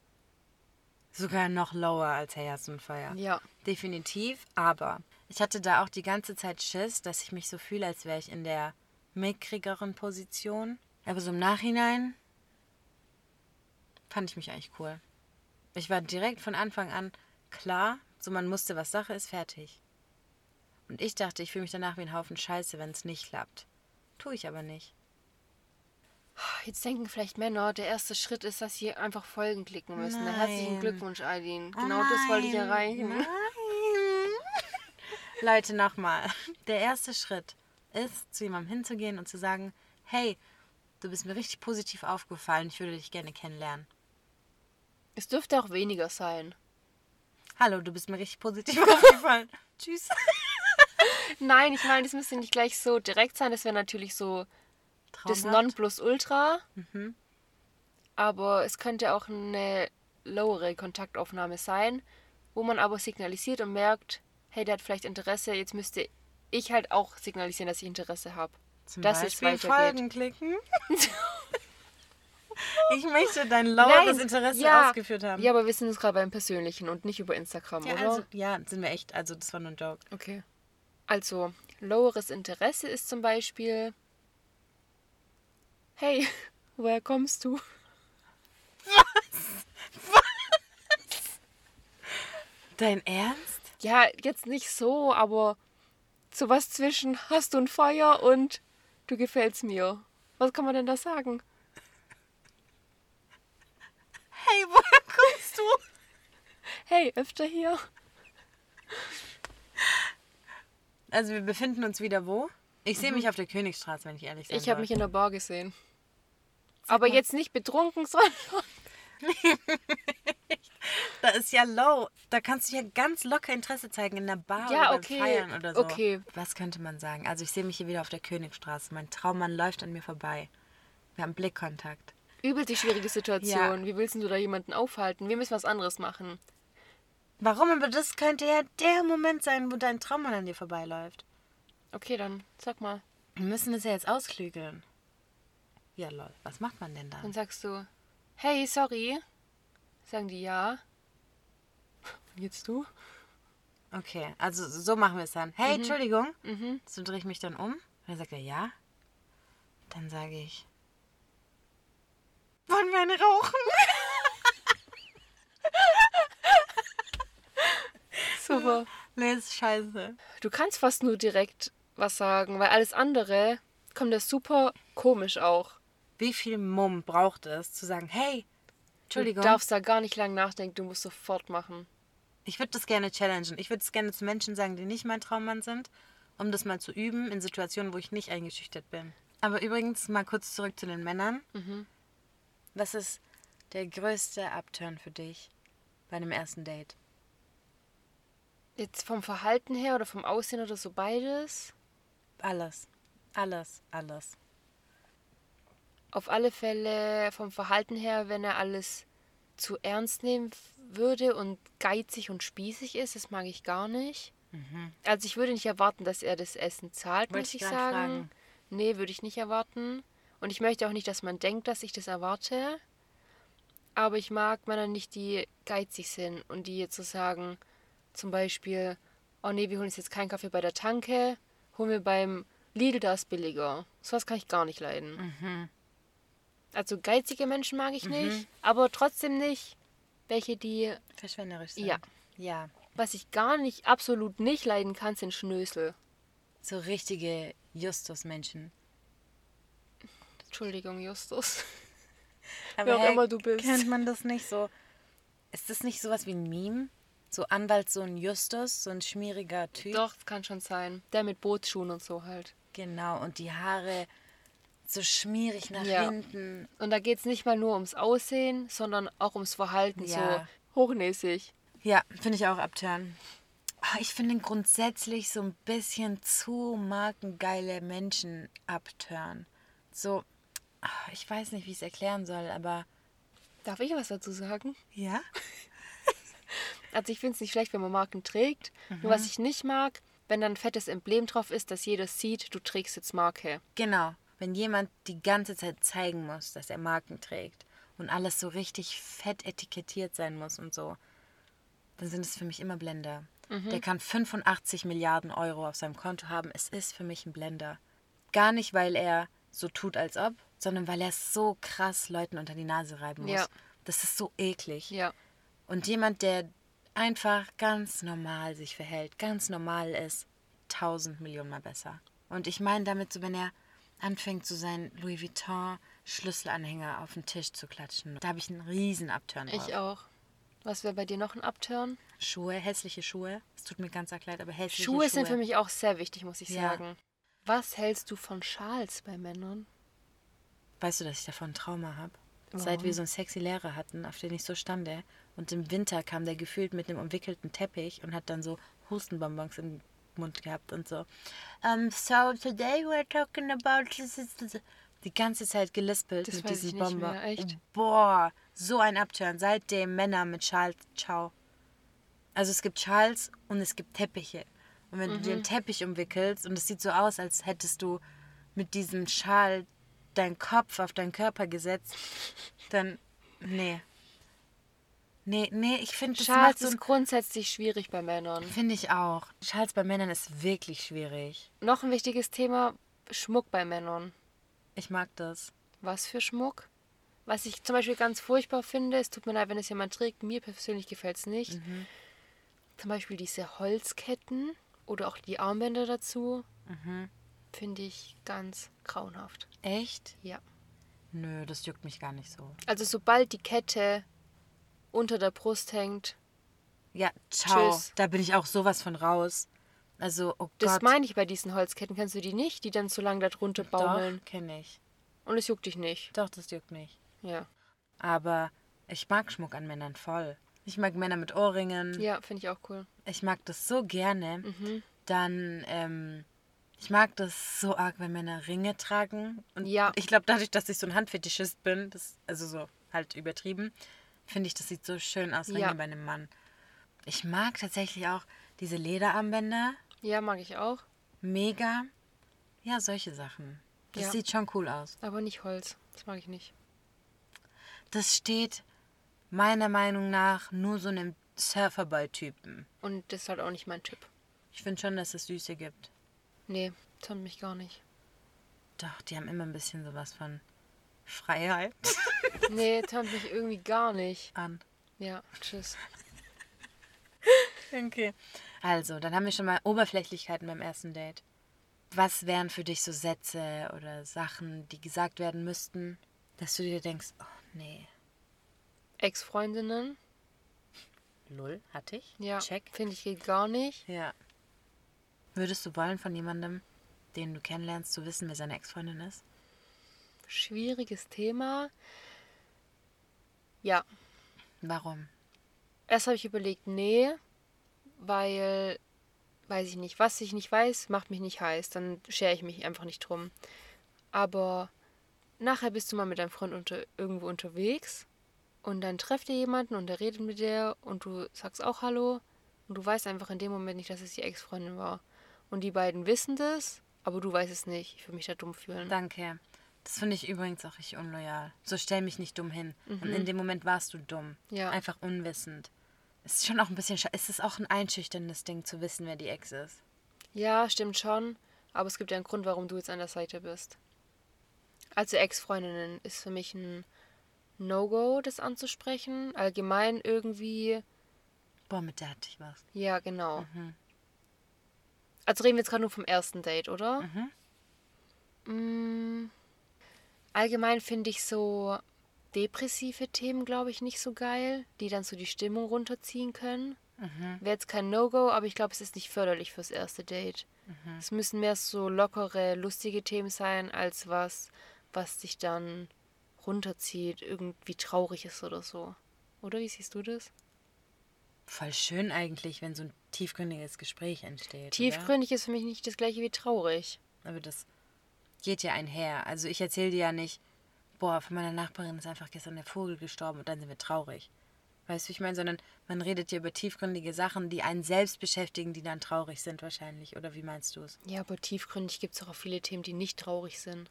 Sogar noch lower als Hey, hast du ein Feuer. Ja. Definitiv, aber ich hatte da auch die ganze Zeit Schiss, dass ich mich so fühle, als wäre ich in der mickrigeren Position. Aber so im Nachhinein fand ich mich eigentlich cool. Ich war direkt von Anfang an klar, so man musste, was Sache ist, fertig. Und ich dachte, ich fühle mich danach wie ein Haufen Scheiße, wenn es nicht klappt. Tue ich aber nicht. Jetzt denken vielleicht Männer, der erste Schritt ist, dass sie einfach Folgen klicken müssen. Nein. herzlichen Glückwunsch, Eileen. Oh Genau das wollte ich erreichen. Nein. Leute, nochmal. Der erste Schritt ist, zu jemandem hinzugehen und zu sagen, hey, du bist mir richtig positiv aufgefallen, ich würde dich gerne kennenlernen. Es dürfte auch weniger sein. Hallo, du bist mir richtig positiv *laughs* aufgefallen. Tschüss. *laughs* Nein, ich meine, es müsste nicht gleich so direkt sein. Das wäre natürlich so das Traumhaft. Nonplusultra. Mhm. Aber es könnte auch eine lowere Kontaktaufnahme sein, wo man aber signalisiert und merkt, hey, der hat vielleicht Interesse. Jetzt müsste ich halt auch signalisieren, dass ich Interesse habe. Zum dass es Beispiel weitergeht. Folgen klicken. *laughs* ich möchte dein loweres Interesse ja, ausgeführt haben. Ja, aber wir sind jetzt gerade beim Persönlichen und nicht über Instagram, Ja, oder? also, ja, sind wir echt. Also, das war nur ein Joke. Okay. Also, loweres Interesse ist zum Beispiel. Hey, *laughs* woher kommst du? *laughs* Dein Ernst? Ja, jetzt nicht so, aber sowas zwischen hast du ein Feuer und du gefällst mir. Was kann man denn da sagen? Hey, woher kommst du? Hey, öfter hier. Also wir befinden uns wieder wo? Ich sehe mich auf der Königstraße, wenn ich ehrlich Mhm. Ich habe mich in der Bar gesehen. Aber jetzt nicht betrunken, *laughs* sondern. *laughs* Da ist ja low. Da kannst du ja ganz locker Interesse zeigen in der Bar Ja, oder okay, Feiern oder so. okay. Was könnte man sagen? Also ich sehe mich hier wieder auf der Königstraße. Mein Traummann läuft an mir vorbei. Wir haben Blickkontakt. Übel die schwierige Situation. Ja. Wie willst du da jemanden aufhalten? Wir müssen was anderes machen. Warum? Aber das könnte ja der Moment sein, wo dein Traummann an dir vorbeiläuft. Okay, dann sag mal. Wir müssen es ja jetzt ausklügeln. Ja, lol. Was macht man denn Dann dann? sagst du, hey, sorry. Sagen die ja. Jetzt du? Okay, also so machen wir es dann. Hey, Entschuldigung. Mhm. So drehe ich mich dann um. Und dann sagt er ja. Dann sage ich. Wollen wir eine rauchen? *laughs* Super. nee, ist scheiße. Du kannst fast nur direkt was sagen, weil alles andere kommt das super komisch auch. Wie viel Mumm braucht es, zu sagen, hey, Entschuldigung, Du darfst da gar nicht lang nachdenken, du musst sofort machen. ich würde das gerne challengen. Ich würde es gerne zu Menschen sagen, die nicht mein Traummann sind, um das mal zu üben in Situationen, wo ich nicht eingeschüchtert bin. Aber übrigens mal kurz zurück zu den Männern. Mhm. Was ist der größte Upturn für dich bei einem ersten Date? Jetzt vom Verhalten her oder vom Aussehen oder so beides? Alles. Alles, alles. Auf alle Fälle vom Verhalten her, wenn er alles zu ernst nehmen würde und geizig und spießig ist, das mag ich gar nicht. Also ich würde nicht erwarten, dass er das Essen zahlt, Wollte muss ich sagen. fragen. Nee, würde ich nicht erwarten. Und ich möchte auch nicht, dass man denkt, dass ich das erwarte. Aber ich mag Männer nicht, die geizig sind und die jetzt so sagen, zum Beispiel, oh nee, wir holen uns jetzt keinen Kaffee bei der Tanke, holen wir beim Lidl, da ist billiger. Sowas kann ich gar nicht leiden. Mhm. Also geizige Menschen mag ich nicht, aber trotzdem nicht welche, die, Verschwenderisch sein. Ja. Ja. was ich gar nicht, absolut nicht leiden kann, sind Schnösel. So richtige Justus-Menschen. Entschuldigung, Justus. *laughs* Aber Wer auch immer du bist. Kennt man das nicht so? Ist das nicht sowas wie ein Meme? So Anwaltssohn Justus, so ein schmieriger Typ. Doch, kann schon sein. Der mit Bootsschuhen und so halt. Genau, und die Haare so schmierig nach Ja. hinten. Und da geht es nicht mal nur ums Aussehen, sondern auch ums Verhalten, Ja. so hochnäsig. Ja, finde ich auch abtören. Ah, Ich finde grundsätzlich so ein bisschen zu markengeile Menschen abtören. So, ah, ich weiß nicht, wie ich es erklären soll, aber. Darf ich was dazu sagen? Ja? *laughs* Also ich finde es nicht schlecht, wenn man Marken trägt. Nur was ich nicht mag, wenn dann ein fettes Emblem drauf ist, dass jeder sieht, du trägst jetzt Marke. Genau. Wenn jemand die ganze Zeit zeigen muss, dass er Marken trägt und alles so richtig fett etikettiert sein muss und so, dann sind es für mich immer Blender. Der kann 85 Milliarden Euro auf seinem Konto haben. Es ist für mich ein Blender. Gar nicht, weil er so tut, als ob, sondern weil er so krass Leuten unter die Nase reiben muss. Ja. Das ist so eklig. Ja. Und jemand, der einfach ganz normal sich verhält, ganz normal ist, tausend Millionen mal besser. Und ich meine damit so, wenn er anfängt, so seinen Louis Vuitton Schlüsselanhänger auf den Tisch zu klatschen. Da habe ich einen riesen Abturn drauf. Ich auch. Was wäre bei dir noch ein Upturn? Schuhe, hässliche Schuhe. Es tut mir ganz arg leid, aber hässliche Schuhe Schuhe. sind für mich auch sehr wichtig, muss ich Ja. sagen. Was hältst du von Schals bei Männern? Weißt du, dass ich davon ein Trauma habe? Seit wir so einen sexy Lehrer hatten, auf den ich so stande. Und im Winter kam der gefühlt mit einem umwickelten Teppich und hat dann so Hustenbonbons im Mund gehabt und so. Um, so today we're talking about this, this. die ganze Zeit gelispelt Das mit nicht Bonbons. mehr? Boah, so ein Abturn. Seitdem Männer mit Schals, ciao. Also es gibt Schals und es gibt Teppiche. Und wenn du dir Mhm. einen Teppich umwickelst und es sieht so aus, als hättest du mit diesem Schal deinen Kopf auf deinen Körper gesetzt, dann nee. Nee, nee, ich finde das macht Schals so ist grundsätzlich schwierig bei Männern. finde ich auch. Schals bei Männern ist wirklich schwierig. Noch ein wichtiges Thema, Schmuck bei Männern. Ich mag das. Was für Schmuck? Was ich zum Beispiel ganz furchtbar finde, es tut mir leid, wenn es jemand trägt, mir persönlich gefällt es nicht. Mhm. Zum Beispiel diese Holzketten oder auch die Armbänder dazu, Mhm. finde ich ganz grauenhaft. Echt? Ja. Nö, das juckt mich gar nicht so. Also sobald die Kette unter der Brust hängt, Ja, ciao. Tschüss. Da bin ich auch sowas von raus. Also, oh das Gott. meine ich bei diesen Holzketten. Kennst du die nicht, die dann so lang da drunter baumeln? Doch, kenne ich. Und es juckt dich nicht. Doch, das juckt mich. Ja. Aber ich mag Schmuck an Männern voll. Ich mag Männer mit Ohrringen. Ja, finde ich auch cool. Ich mag das so gerne. Mhm. Dann, ähm, ich mag das so arg, wenn Männer Ringe tragen. Und Ja. ich glaube, dadurch, dass ich so ein Handfetischist bin, das, also so halt übertrieben, finde ich, das sieht so schön aus, Ringe Ja. bei einem Mann. Ich mag tatsächlich auch diese Lederarmbänder. Ja, mag ich auch. Mega. Ja, solche Sachen. Das Ja. sieht schon cool aus. Aber nicht Holz. Das mag ich nicht. Das steht meiner Meinung nach nur so einem Surferboy-Typen. Und das ist halt auch nicht mein Typ. Ich finde schon, dass es Süße gibt. Nee, tönt mich gar nicht. Doch, die haben immer ein bisschen sowas von Freiheit *laughs* *laughs* Nee, tönt mich irgendwie gar nicht. an. Ja, tschüss. *laughs* Okay. Also, dann haben wir schon mal Oberflächlichkeiten beim ersten Date. Was wären für dich so Sätze oder Sachen, die gesagt werden müssten, dass du dir denkst, oh nee, Ex-Freundinnen? Lull, hatte ich? Ja, Check. finde ich geht gar nicht. Ja. Würdest du wollen von jemandem, den du kennenlernst, zu wissen, wer seine Ex-Freundin ist? Schwieriges Thema. Ja, Warum? erst habe ich überlegt, nee, weil, weiß ich nicht, was ich nicht weiß, macht mich nicht heiß. Dann schere ich mich einfach nicht drum. Aber nachher bist du mal mit deinem Freund unter, irgendwo unterwegs und dann trefft ihr jemanden und der redet mit dir und du sagst auch Hallo und du weißt einfach in dem Moment nicht, dass es die Ex-Freundin war. Und die beiden wissen das, aber du weißt es nicht. Ich würde mich da dumm fühlen. Danke. Das finde ich übrigens auch richtig unloyal. So stell mich nicht dumm hin. Und Mhm. in dem Moment warst du dumm. Ja. Einfach unwissend. Es ist schon auch ein bisschen Es ist auch ein einschüchterndes Ding zu wissen, wer die Ex ist. Ja, stimmt schon. Aber es gibt ja einen Grund, warum du jetzt an der Seite bist. Also Ex-Freundinnen ist für mich ein No-Go, das anzusprechen. Allgemein irgendwie. Boah, mit der hatte ich was. Ja, genau. Mhm. Also reden wir jetzt gerade nur vom ersten Date, oder? Mhm. Mm, allgemein finde ich so depressive Themen, glaube ich, nicht so geil, die dann so die Stimmung runterziehen können. Mhm. Wäre jetzt kein No-Go, aber ich glaube, es ist nicht förderlich fürs erste Date. Mhm. Es müssen mehr so lockere, lustige Themen sein, als was, was dich dann runterzieht, irgendwie traurig ist oder so. Oder wie siehst du das? Voll schön eigentlich, wenn so ein tiefgründiges Gespräch entsteht. Oder? Tiefgründig ist für mich nicht das gleiche wie traurig. Aber das geht ja einher. Also ich erzähle dir ja nicht, boah, von meiner Nachbarin ist einfach gestern der Vogel gestorben und dann sind wir traurig. Weißt du, wie ich meine? Sondern man redet hier über tiefgründige Sachen, die einen selbst beschäftigen, die dann traurig sind wahrscheinlich. Oder wie meinst du es? Ja, aber tiefgründig gibt es auch viele Themen, die nicht traurig sind.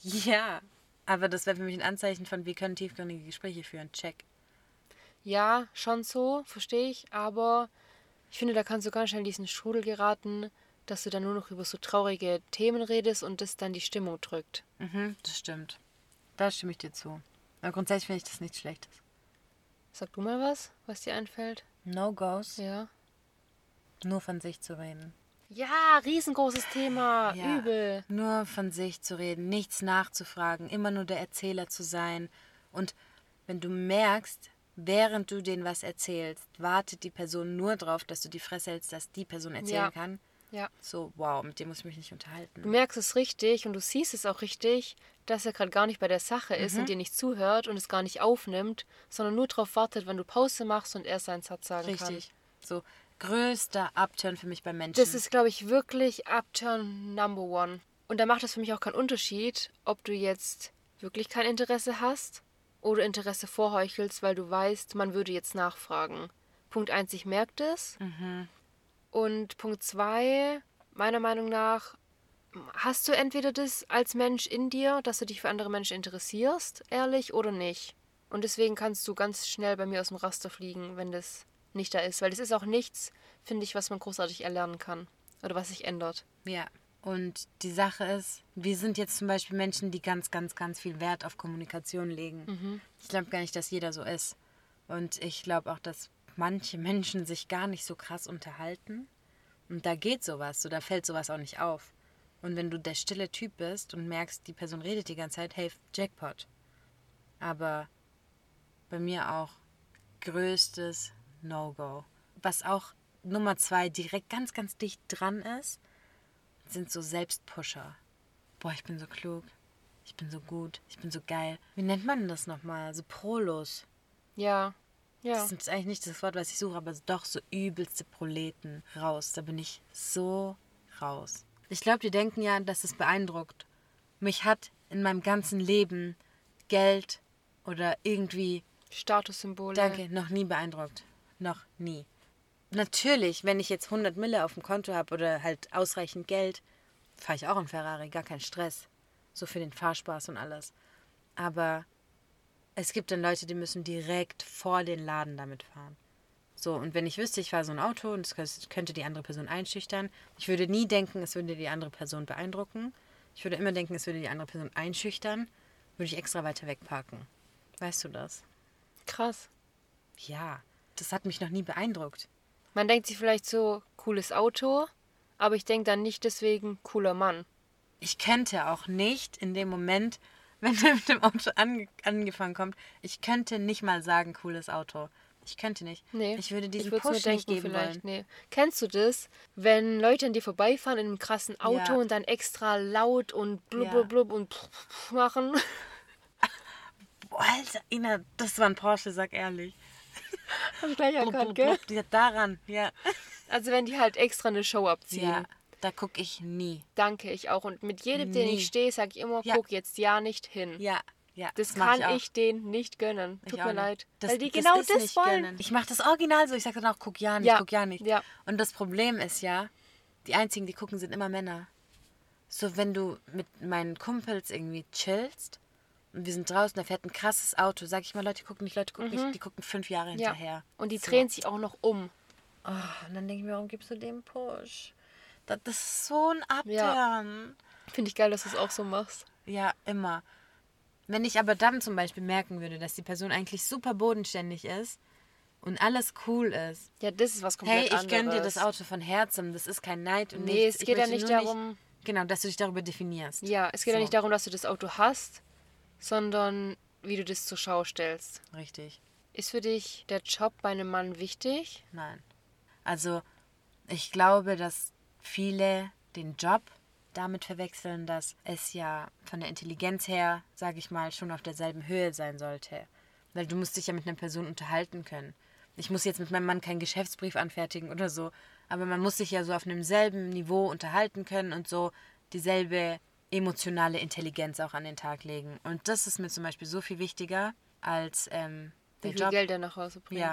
Ja, aber das wäre für mich ein Anzeichen von, wir können tiefgründige Gespräche führen. Check. Ja, schon so, verstehe ich, aber ich finde, da kannst du ganz schnell in diesen Strudel geraten, dass du dann nur noch über so traurige Themen redest und das dann die Stimmung drückt. Mhm, das stimmt. Da stimme ich dir zu. Aber grundsätzlich finde ich das nichts Schlechtes. Sag du mal was, was dir einfällt? No-Gos, Ja. nur von sich zu reden. Ja, riesengroßes Thema, Ja. übel. Nur von sich zu reden, nichts nachzufragen, immer nur der Erzähler zu sein. Und wenn du merkst, während du denen was erzählst, wartet die Person nur drauf, dass du die Fresse hältst, dass die Person erzählen Ja. kann. Ja. So, wow, mit dem muss ich mich nicht Du unterhalten. merkst es richtig und du siehst es auch richtig, dass er gerade gar nicht bei der Sache ist Mhm. und dir nicht zuhört und es gar nicht aufnimmt, sondern nur darauf wartet, wenn du Pause machst und er seinen Satz sagen kann. Richtig. So, größter Upturn für mich bei Menschen. Das ist, glaube ich, wirklich Upturn Number One. Und da macht es für mich auch keinen Unterschied, ob du jetzt wirklich kein Interesse hast oder Interesse vorheuchelst, weil du weißt, man würde jetzt nachfragen. Punkt 1, ich merke das. Und Punkt 2, meiner Meinung nach, hast du entweder das als Mensch in dir, dass du dich für andere Menschen interessierst, ehrlich oder nicht. Und deswegen kannst du ganz schnell bei mir aus dem Raster fliegen, wenn das nicht da ist. Weil das ist auch nichts, finde ich, was man großartig erlernen kann. Oder was sich ändert. Ja. Und die Sache ist, wir sind jetzt zum Beispiel Menschen, die ganz, ganz, ganz viel Wert auf Kommunikation legen. Ich glaube gar nicht, dass jeder so ist. Und ich glaube auch, dass manche Menschen sich gar nicht so krass unterhalten. Und da geht sowas, so da fällt sowas auch nicht auf. Und wenn du der stille Typ bist und merkst, die Person redet die ganze Zeit, hey, Jackpot. Aber bei mir auch größtes No-Go. Was auch Nummer zwei direkt ganz, ganz dicht dran ist, sind so Selbstpusher. Boah, ich bin so klug. Ich bin so gut. Ich bin so geil. Wie nennt man das nochmal? So Prolos. Ja. Ja. Das ist eigentlich nicht das Wort, was ich suche, aber doch so übelste Proleten raus. Da bin ich so raus. Ich glaube, die denken ja, dass es beeindruckt. Mich hat in meinem ganzen Leben Geld oder irgendwie, Statussymbole. danke, noch nie beeindruckt. Noch nie. Natürlich, wenn ich jetzt 100 Mille auf dem Konto habe oder halt ausreichend Geld, fahre ich auch einen Ferrari, gar kein Stress. So für den Fahrspaß und alles. Aber es gibt dann Leute, die müssen direkt vor den Laden damit fahren. So, und wenn ich wüsste, ich fahre so ein Auto und es könnte die andere Person einschüchtern, ich würde nie denken, es würde die andere Person beeindrucken. Ich würde immer denken, es würde die andere Person einschüchtern, würde ich extra weiter wegparken. Weißt du das? Krass. Ja, das hat mich noch nie beeindruckt. Man denkt sich vielleicht so, cooles Auto, aber ich denke dann nicht deswegen, cooler Mann. Ich könnte auch nicht in dem Moment, wenn er mit dem Auto ange angefangen kommt, ich könnte nicht mal sagen, cooles Auto. Ich könnte nicht. Nee. Ich würde diesen nur Push nicht geben vielleicht. wollen. Nee. Kennst du das, wenn Leute an dir vorbeifahren in einem krassen Auto Ja. und dann extra laut und blub Ja. blub blub und pff, pff machen? *laughs* Boah, Alter, Ina, das war ein Porsche, sag ehrlich. Hab ich gleich Blub, erkannt, blub, gell? blub. Ja, daran, ja. Also wenn die halt extra eine Show abziehen. Ja. Da gucke ich nie. Danke, ich auch. Und mit jedem, den Nie. ich stehe, sage ich immer, Ja. guck jetzt ja nicht hin. Ja, ja. Das, kann auch. ich, denen nicht gönnen. Ich Tut mir nicht. leid. Das, weil die das genau ist das nicht wollen. gönnen. Ich mache das original so. Ich sage dann auch, guck ja nicht, Ja, guck ja nicht. ja. Und das Problem ist ja, die einzigen, die gucken, sind immer Männer. So, wenn du mit meinen Kumpels irgendwie chillst und wir sind draußen, da fährt ein krasses Auto, sag ich mal, Leute gucken nicht, Leute gucken nicht, die gucken fünf Jahre Mhm. Ja. hinterher. Und die So. drehen sich auch noch um. Oh, und dann denke ich mir, warum gibst du dem Push? Das, das ist so ein Ja. Abturn. Finde ich geil, dass du es auch so machst. Ja, immer. Wenn ich aber dann zum Beispiel merken würde, dass die Person eigentlich super bodenständig ist und alles cool ist. Ja, das ist was komplett Hey, ich gönn dir anderes. das Auto von Herzen. Das ist kein Neid und Nee, nichts. es Ich geht ja nicht darum- genau, dass du dich darüber definierst. Ja, es geht ja So. nicht darum, dass du das Auto hast, sondern wie du das zur Schau stellst. Richtig. Ist für dich der Job bei einem Mann wichtig? Nein. Also, ich glaube, dass viele den Job damit verwechseln, dass es ja von der Intelligenz her, sage ich mal, schon auf derselben Höhe sein sollte. Weil du musst dich ja mit einer Person unterhalten können. Ich muss jetzt mit meinem Mann keinen Geschäftsbrief anfertigen oder so, aber man muss sich ja so auf einem selben Niveau unterhalten können und so dieselbe emotionale Intelligenz auch an den Tag legen. Und das ist mir zum Beispiel so viel wichtiger als ähm, Wie der viel Job. Geld er nach Hause bringt? Ja.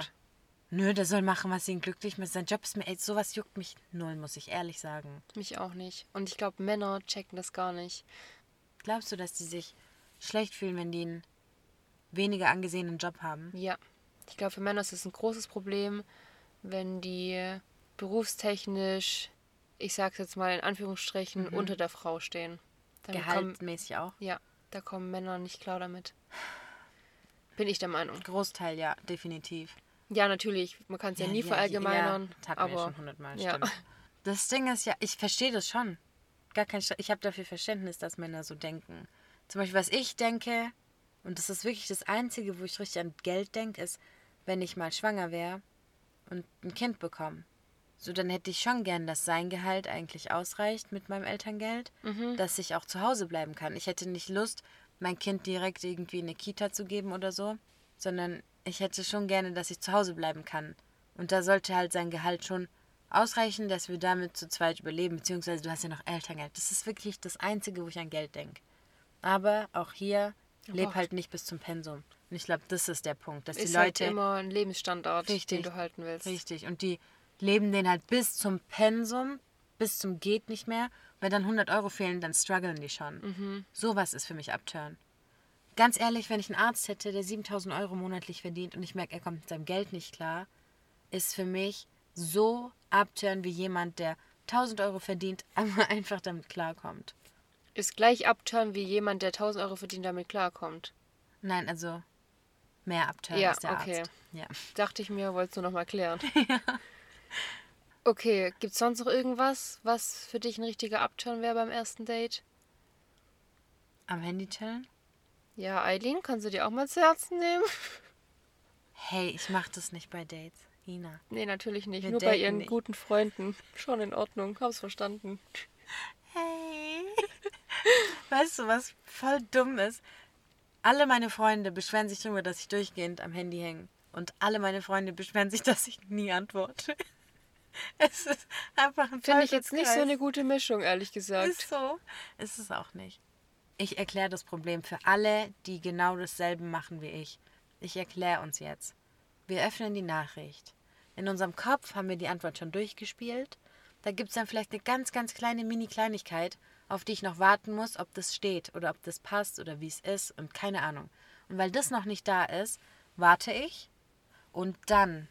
Nö, der soll machen, was ihn glücklich macht. Sein Job ist mir, ey, sowas juckt mich null, muss ich ehrlich sagen. Mich auch nicht. Und ich glaube, Männer checken das gar nicht. Glaubst du, dass die sich schlecht fühlen, wenn die einen weniger angesehenen Job haben? Ja. Ich glaube, für Männer ist es ein großes Problem, wenn die berufstechnisch, ich sag's jetzt mal in Anführungsstrichen, unter der Frau stehen. Damit kommen, Gehaltsmäßig auch? ja, da kommen Männer nicht klar damit. Bin ich der Meinung. Großteil, ja, definitiv. Ja, natürlich, man kann es ja, nie verallgemeinern. Ja, hatten wir ja aber schon hundertmal, ja. stimmt. *laughs* Das Ding ist ja, ich verstehe das schon. Gar kein Ich habe dafür Verständnis, dass Männer so denken. Zum Beispiel, was ich denke, und das ist wirklich das Einzige, wo ich richtig an Geld denke, ist, wenn ich mal schwanger wäre und ein Kind bekomme. So, dann hätte ich schon gern, dass sein Gehalt eigentlich ausreicht mit meinem Elterngeld, dass ich auch zu Hause bleiben kann. Ich hätte nicht Lust, mein Kind direkt irgendwie in eine Kita zu geben oder so, sondern ich hätte schon gerne, dass ich zu Hause bleiben kann. Und da sollte halt sein Gehalt schon ausreichen, dass wir damit zu zweit überleben, beziehungsweise du hast ja noch Elterngeld. Das ist wirklich das Einzige, wo ich an Geld denke. Aber auch hier, leb Gott. halt nicht bis zum Pensum. Und ich glaube, das ist der Punkt, dass ist die halt Leute... immer ein Lebensstandard, Richtig. den du halten willst. Richtig. Und die leben den halt bis zum Pensum, bis zum geht nicht mehr. Wenn dann 100 Euro fehlen, dann strugglen die schon. Mhm. Sowas ist für mich Upturn. Ganz ehrlich, wenn ich einen Arzt hätte, der 7000 Euro monatlich verdient und ich merke, er kommt mit seinem Geld nicht klar, ist für mich so Upturn wie jemand, der 1000 Euro verdient, *laughs* aber einfach damit klarkommt. Ist gleich Upturn wie jemand, der 1000 Euro verdient, damit klarkommt. Nein, also mehr Upturn Ja, als der okay. Arzt. Ja. Dachte ich mir, wolltest du nochmal klären. *laughs* Okay, gibt's sonst noch irgendwas, was für dich ein richtiger Upturn wäre beim ersten Date? Am Handy chillen? Ja, Eileen, kannst du dir auch mal zu Herzen nehmen? Hey, ich mach das nicht bei Dates. Ina. Nee, natürlich nicht. Wir Nur bei ihren nicht. guten Freunden. Schon in Ordnung, hab's verstanden. Hey. *laughs* Weißt du, was voll dumm ist? Alle meine Freunde beschweren sich darüber, dass ich durchgehend am Handy hänge. Und alle meine Freunde beschweren sich, *laughs* dass ich nie antworte. Es ist einfach ein Finde ich jetzt nicht so eine gute Mischung, ehrlich gesagt. Ist so. Ist es auch nicht. Ich erkläre das Problem für alle, die genau dasselbe machen wie ich. Ich erkläre uns jetzt. Wir öffnen die Nachricht. In unserem Kopf haben wir die Antwort schon durchgespielt. Da gibt es dann vielleicht eine ganz, ganz kleine Mini-Kleinigkeit, auf die ich noch warten muss, ob das steht oder ob das passt oder wie es ist und keine Ahnung. Und weil das noch nicht da ist, warte ich und dann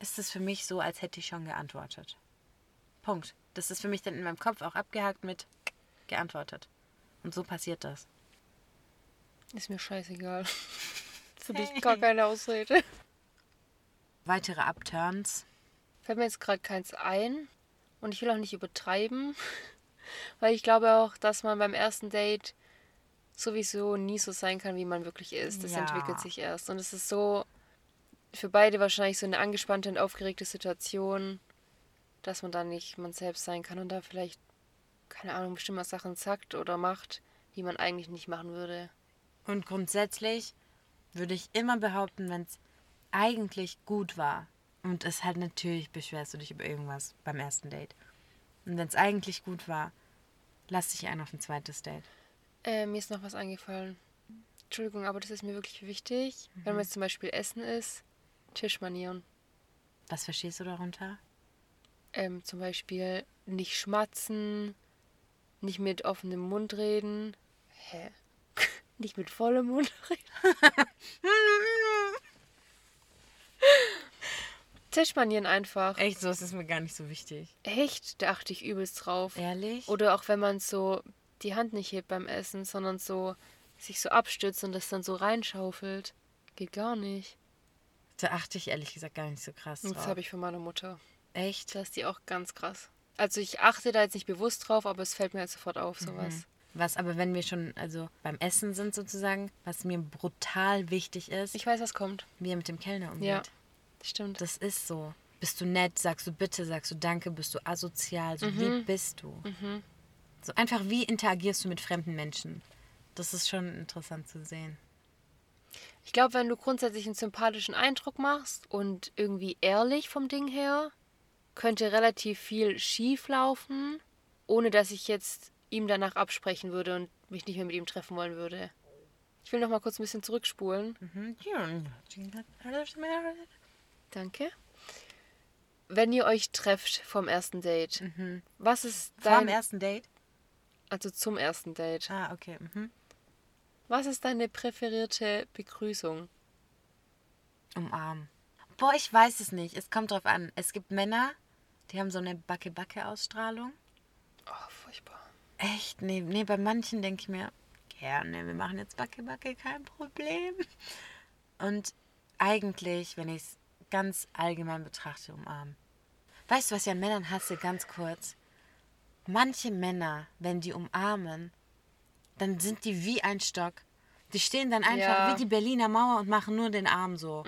ist es für mich so, als hätte ich schon geantwortet. Punkt. Das ist für mich dann in meinem Kopf auch abgehakt mit geantwortet. Und so passiert das. Ist mir scheißegal. *laughs* Für dich gar keine Ausrede. Weitere Upturns. Fällt mir jetzt gerade keins ein. Und ich will auch nicht übertreiben. *laughs* Weil ich glaube auch, dass man beim ersten Date sowieso nie so sein kann, wie man wirklich ist. Das Ja. entwickelt sich erst. Und es ist so für beide wahrscheinlich so eine angespannte und aufgeregte Situation, dass man da nicht man selbst sein kann und da vielleicht, keine Ahnung, bestimmte Sachen sagt oder macht, die man eigentlich nicht machen würde. Und grundsätzlich würde ich immer behaupten, wenn es eigentlich gut war und es halt natürlich beschwerst du dich über irgendwas beim ersten Date. Und wenn es eigentlich gut war, lass dich ein auf ein zweites Date. Äh, mir ist noch was eingefallen. Entschuldigung, aber das ist mir wirklich wichtig. Wenn man jetzt zum Beispiel Essen isst, Tischmanieren. Was verstehst du darunter? Ähm, zum Beispiel nicht schmatzen, nicht mit offenem Mund reden. Hä? *laughs* nicht mit vollem Mund reden. *laughs* Tischmanieren einfach. Echt, so ist es mir gar nicht so wichtig. Echt? Da achte ich übelst drauf. Ehrlich? Oder auch wenn man so die Hand nicht hebt beim Essen, sondern so sich so abstützt und das dann so reinschaufelt. Geht gar nicht. Da achte ich ehrlich gesagt gar nicht so krass Und drauf. Das habe ich von meiner Mutter. Echt? Da ist die auch ganz krass. Also ich achte da jetzt nicht bewusst drauf, aber es fällt mir halt sofort auf, sowas. Was aber, wenn wir schon also beim Essen sind sozusagen, was mir brutal wichtig ist, Ich weiß, was kommt. wie er mit dem Kellner umgeht. Ja, stimmt. Das ist so. Bist du nett, sagst du bitte, sagst du danke, bist du asozial, so wie bist du? So einfach, wie interagierst du mit fremden Menschen? Das ist schon interessant zu sehen. Ich glaube, wenn du grundsätzlich einen sympathischen Eindruck machst und irgendwie ehrlich vom Ding her, könnte relativ viel schief laufen, ohne dass ich jetzt ihm danach absprechen würde und mich nicht mehr mit ihm treffen wollen würde. Ich will noch mal kurz ein bisschen zurückspulen. Danke. Wenn ihr euch trefft vom ersten Date, was ist dein, ersten Date? also zum ersten Date, Ah, okay. Mhm. was ist deine präferierte Begrüßung? Umarmen. Boah, ich weiß es nicht. Es kommt drauf an. Es gibt Männer, die haben so eine Backe-Backe-Ausstrahlung. Oh, furchtbar. Echt? Nee, nee, bei manchen denke ich mir, gerne, wir machen jetzt Backe-Backe, kein Problem. Und eigentlich, wenn ich es ganz allgemein betrachte, umarmen. Weißt du, was ich an Männern hasse, ganz kurz? Manche Männer, wenn die umarmen, dann sind die wie ein Stock. Die stehen dann einfach Ja. wie die Berliner Mauer und machen nur den Arm so.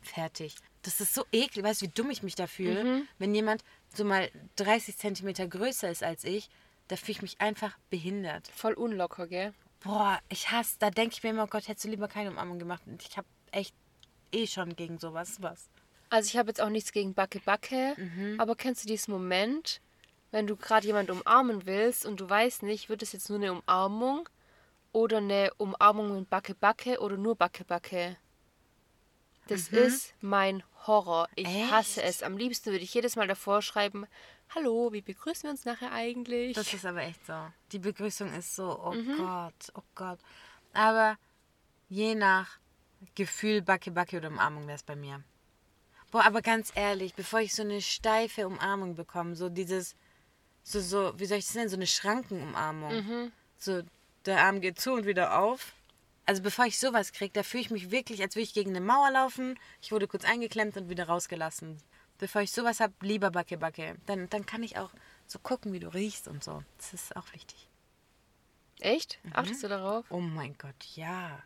Fertig. Das ist so eklig. Weißt du, wie dumm ich mich da fühle? Wenn jemand so mal 30 Zentimeter größer ist als ich, da fühle ich mich einfach behindert. Voll unlocker, gell? Boah, ich hasse, da denke ich mir immer, oh Gott, hättest du lieber keine Umarmung gemacht. Und ich habe echt eh schon gegen sowas was. Also ich habe jetzt auch nichts gegen Backe Backe, Mhm. aber kennst du diesen Moment, wenn du gerade jemanden umarmen willst und du weißt nicht, wird es jetzt nur eine Umarmung oder eine Umarmung mit Backe Backe oder nur Backe Backe? Das ist mein Horror. Ich hasse Mhm. Echt? es. Am liebsten würde ich jedes Mal davor schreiben, hallo, wie begrüßen wir uns nachher eigentlich? Das ist aber echt so. Die Begrüßung ist so, oh Mhm. Gott, oh Gott. Aber je nach Gefühl, Backe, Backe oder Umarmung wäre es bei mir. Boah, aber ganz ehrlich, bevor ich so eine steife Umarmung bekomme, so dieses, so, so, wie soll ich das nennen, so eine Schrankenumarmung. Mhm. So, der Arm geht zu und wieder auf. Also bevor ich sowas kriege, da fühle ich mich wirklich, als würde ich gegen eine Mauer laufen. Ich wurde kurz eingeklemmt und wieder rausgelassen. Bevor ich sowas habe, lieber Backe, Backe. Dann, dann kann ich auch so gucken, wie du riechst und so. Das ist auch wichtig. Echt? Achtest du darauf? Oh mein Gott, ja.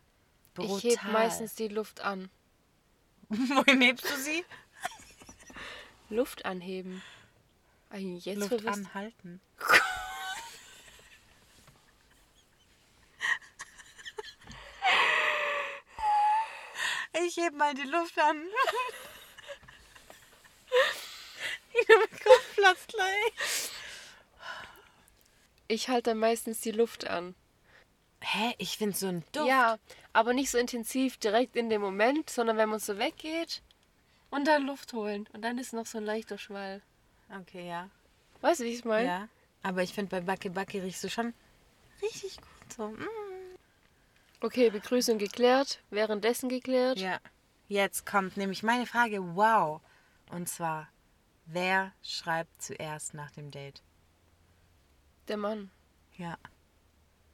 Brutal. Ich heb meistens die Luft an. *laughs* Wohin hebst du sie? Luft anheben. Eigentlich jetzt Luft verwirrst- anhalten. *laughs* Ich heb mal die Luft an. *laughs* Mein Kopf platzt gleich. Ich halte dann meistens die Luft an. Hä? Ich finde so ein Duft. Ja, aber nicht so intensiv direkt in dem Moment, sondern wenn man so weggeht und dann Luft holen. Und dann ist noch so ein leichter Schwall. Okay, ja. Weißt du, wie ich es meine? Ja. Aber ich finde, bei Backe Backe riechst du schon richtig gut. So. Mm. Okay, Begrüßung geklärt, währenddessen geklärt. Ja. Jetzt kommt nämlich meine Frage, wow. Und zwar, wer schreibt zuerst nach dem Date? Der Mann. Ja.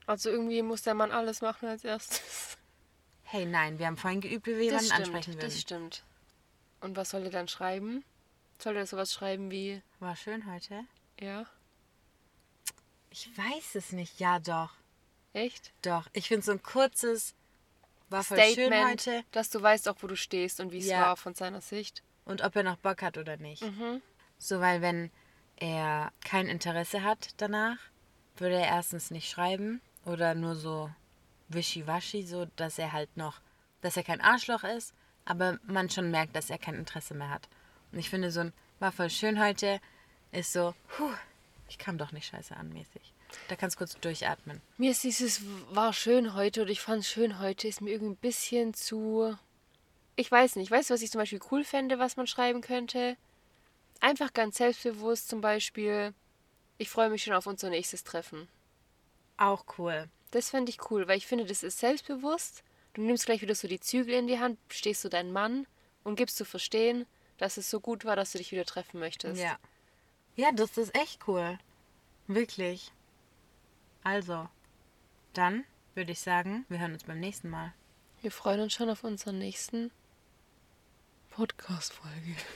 Also irgendwie muss der Mann alles machen als erstes. Hey, nein, wir haben vorhin geübt, wie wir Das jemanden stimmt, ansprechen würden. das stimmt. Und was soll er dann schreiben? Soll er sowas schreiben wie, War schön heute. ja, Ich weiß es nicht. Ja, doch. Echt? Doch. Ich finde so ein kurzes, war voll schön Statement, heute. dass du weißt auch, wo du stehst und wie es Ja. war von seiner Sicht. Und ob er noch Bock hat oder nicht. Mhm. So, weil wenn er kein Interesse hat danach, würde er erstens nicht schreiben oder nur so wischiwaschi, so dass er halt noch, dass er kein Arschloch ist, aber man schon merkt, dass er kein Interesse mehr hat. Und ich finde, so ein war voll schön heute ist so, puh, Ich kam doch nicht scheiße an, mäßig. Da kannst du kurz durchatmen. Mir ist dieses war schön heute oder ich fand es schön heute, ist mir irgendwie ein bisschen zu. Ich weiß nicht. Weißt du, was ich zum Beispiel cool fände, was man schreiben könnte? Einfach ganz selbstbewusst zum Beispiel. Ich freue mich schon auf unser nächstes Treffen. Auch cool. Das fände ich cool, weil ich finde, das ist selbstbewusst. Du nimmst gleich wieder so die Zügel in die Hand, stehst so deinen Mann und gibst zu verstehen, dass es so gut war, dass du dich wieder treffen möchtest. Ja. Ja, das ist echt cool. Wirklich. Also, dann würde ich sagen, wir hören uns beim nächsten Mal. Wir freuen uns schon auf unseren nächsten Podcast-Folge. *laughs*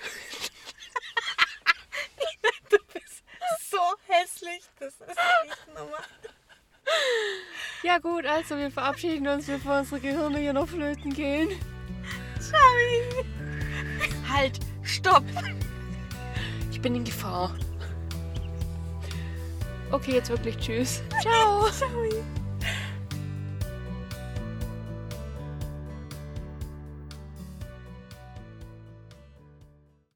So hässlich, das ist nicht normal. Ja gut, also wir verabschieden uns, bevor unsere Gehirne hier noch flöten gehen. Ciao. Halt, stopp. Ich bin in Gefahr. Okay, jetzt wirklich tschüss. *laughs* Ciao. Ciao.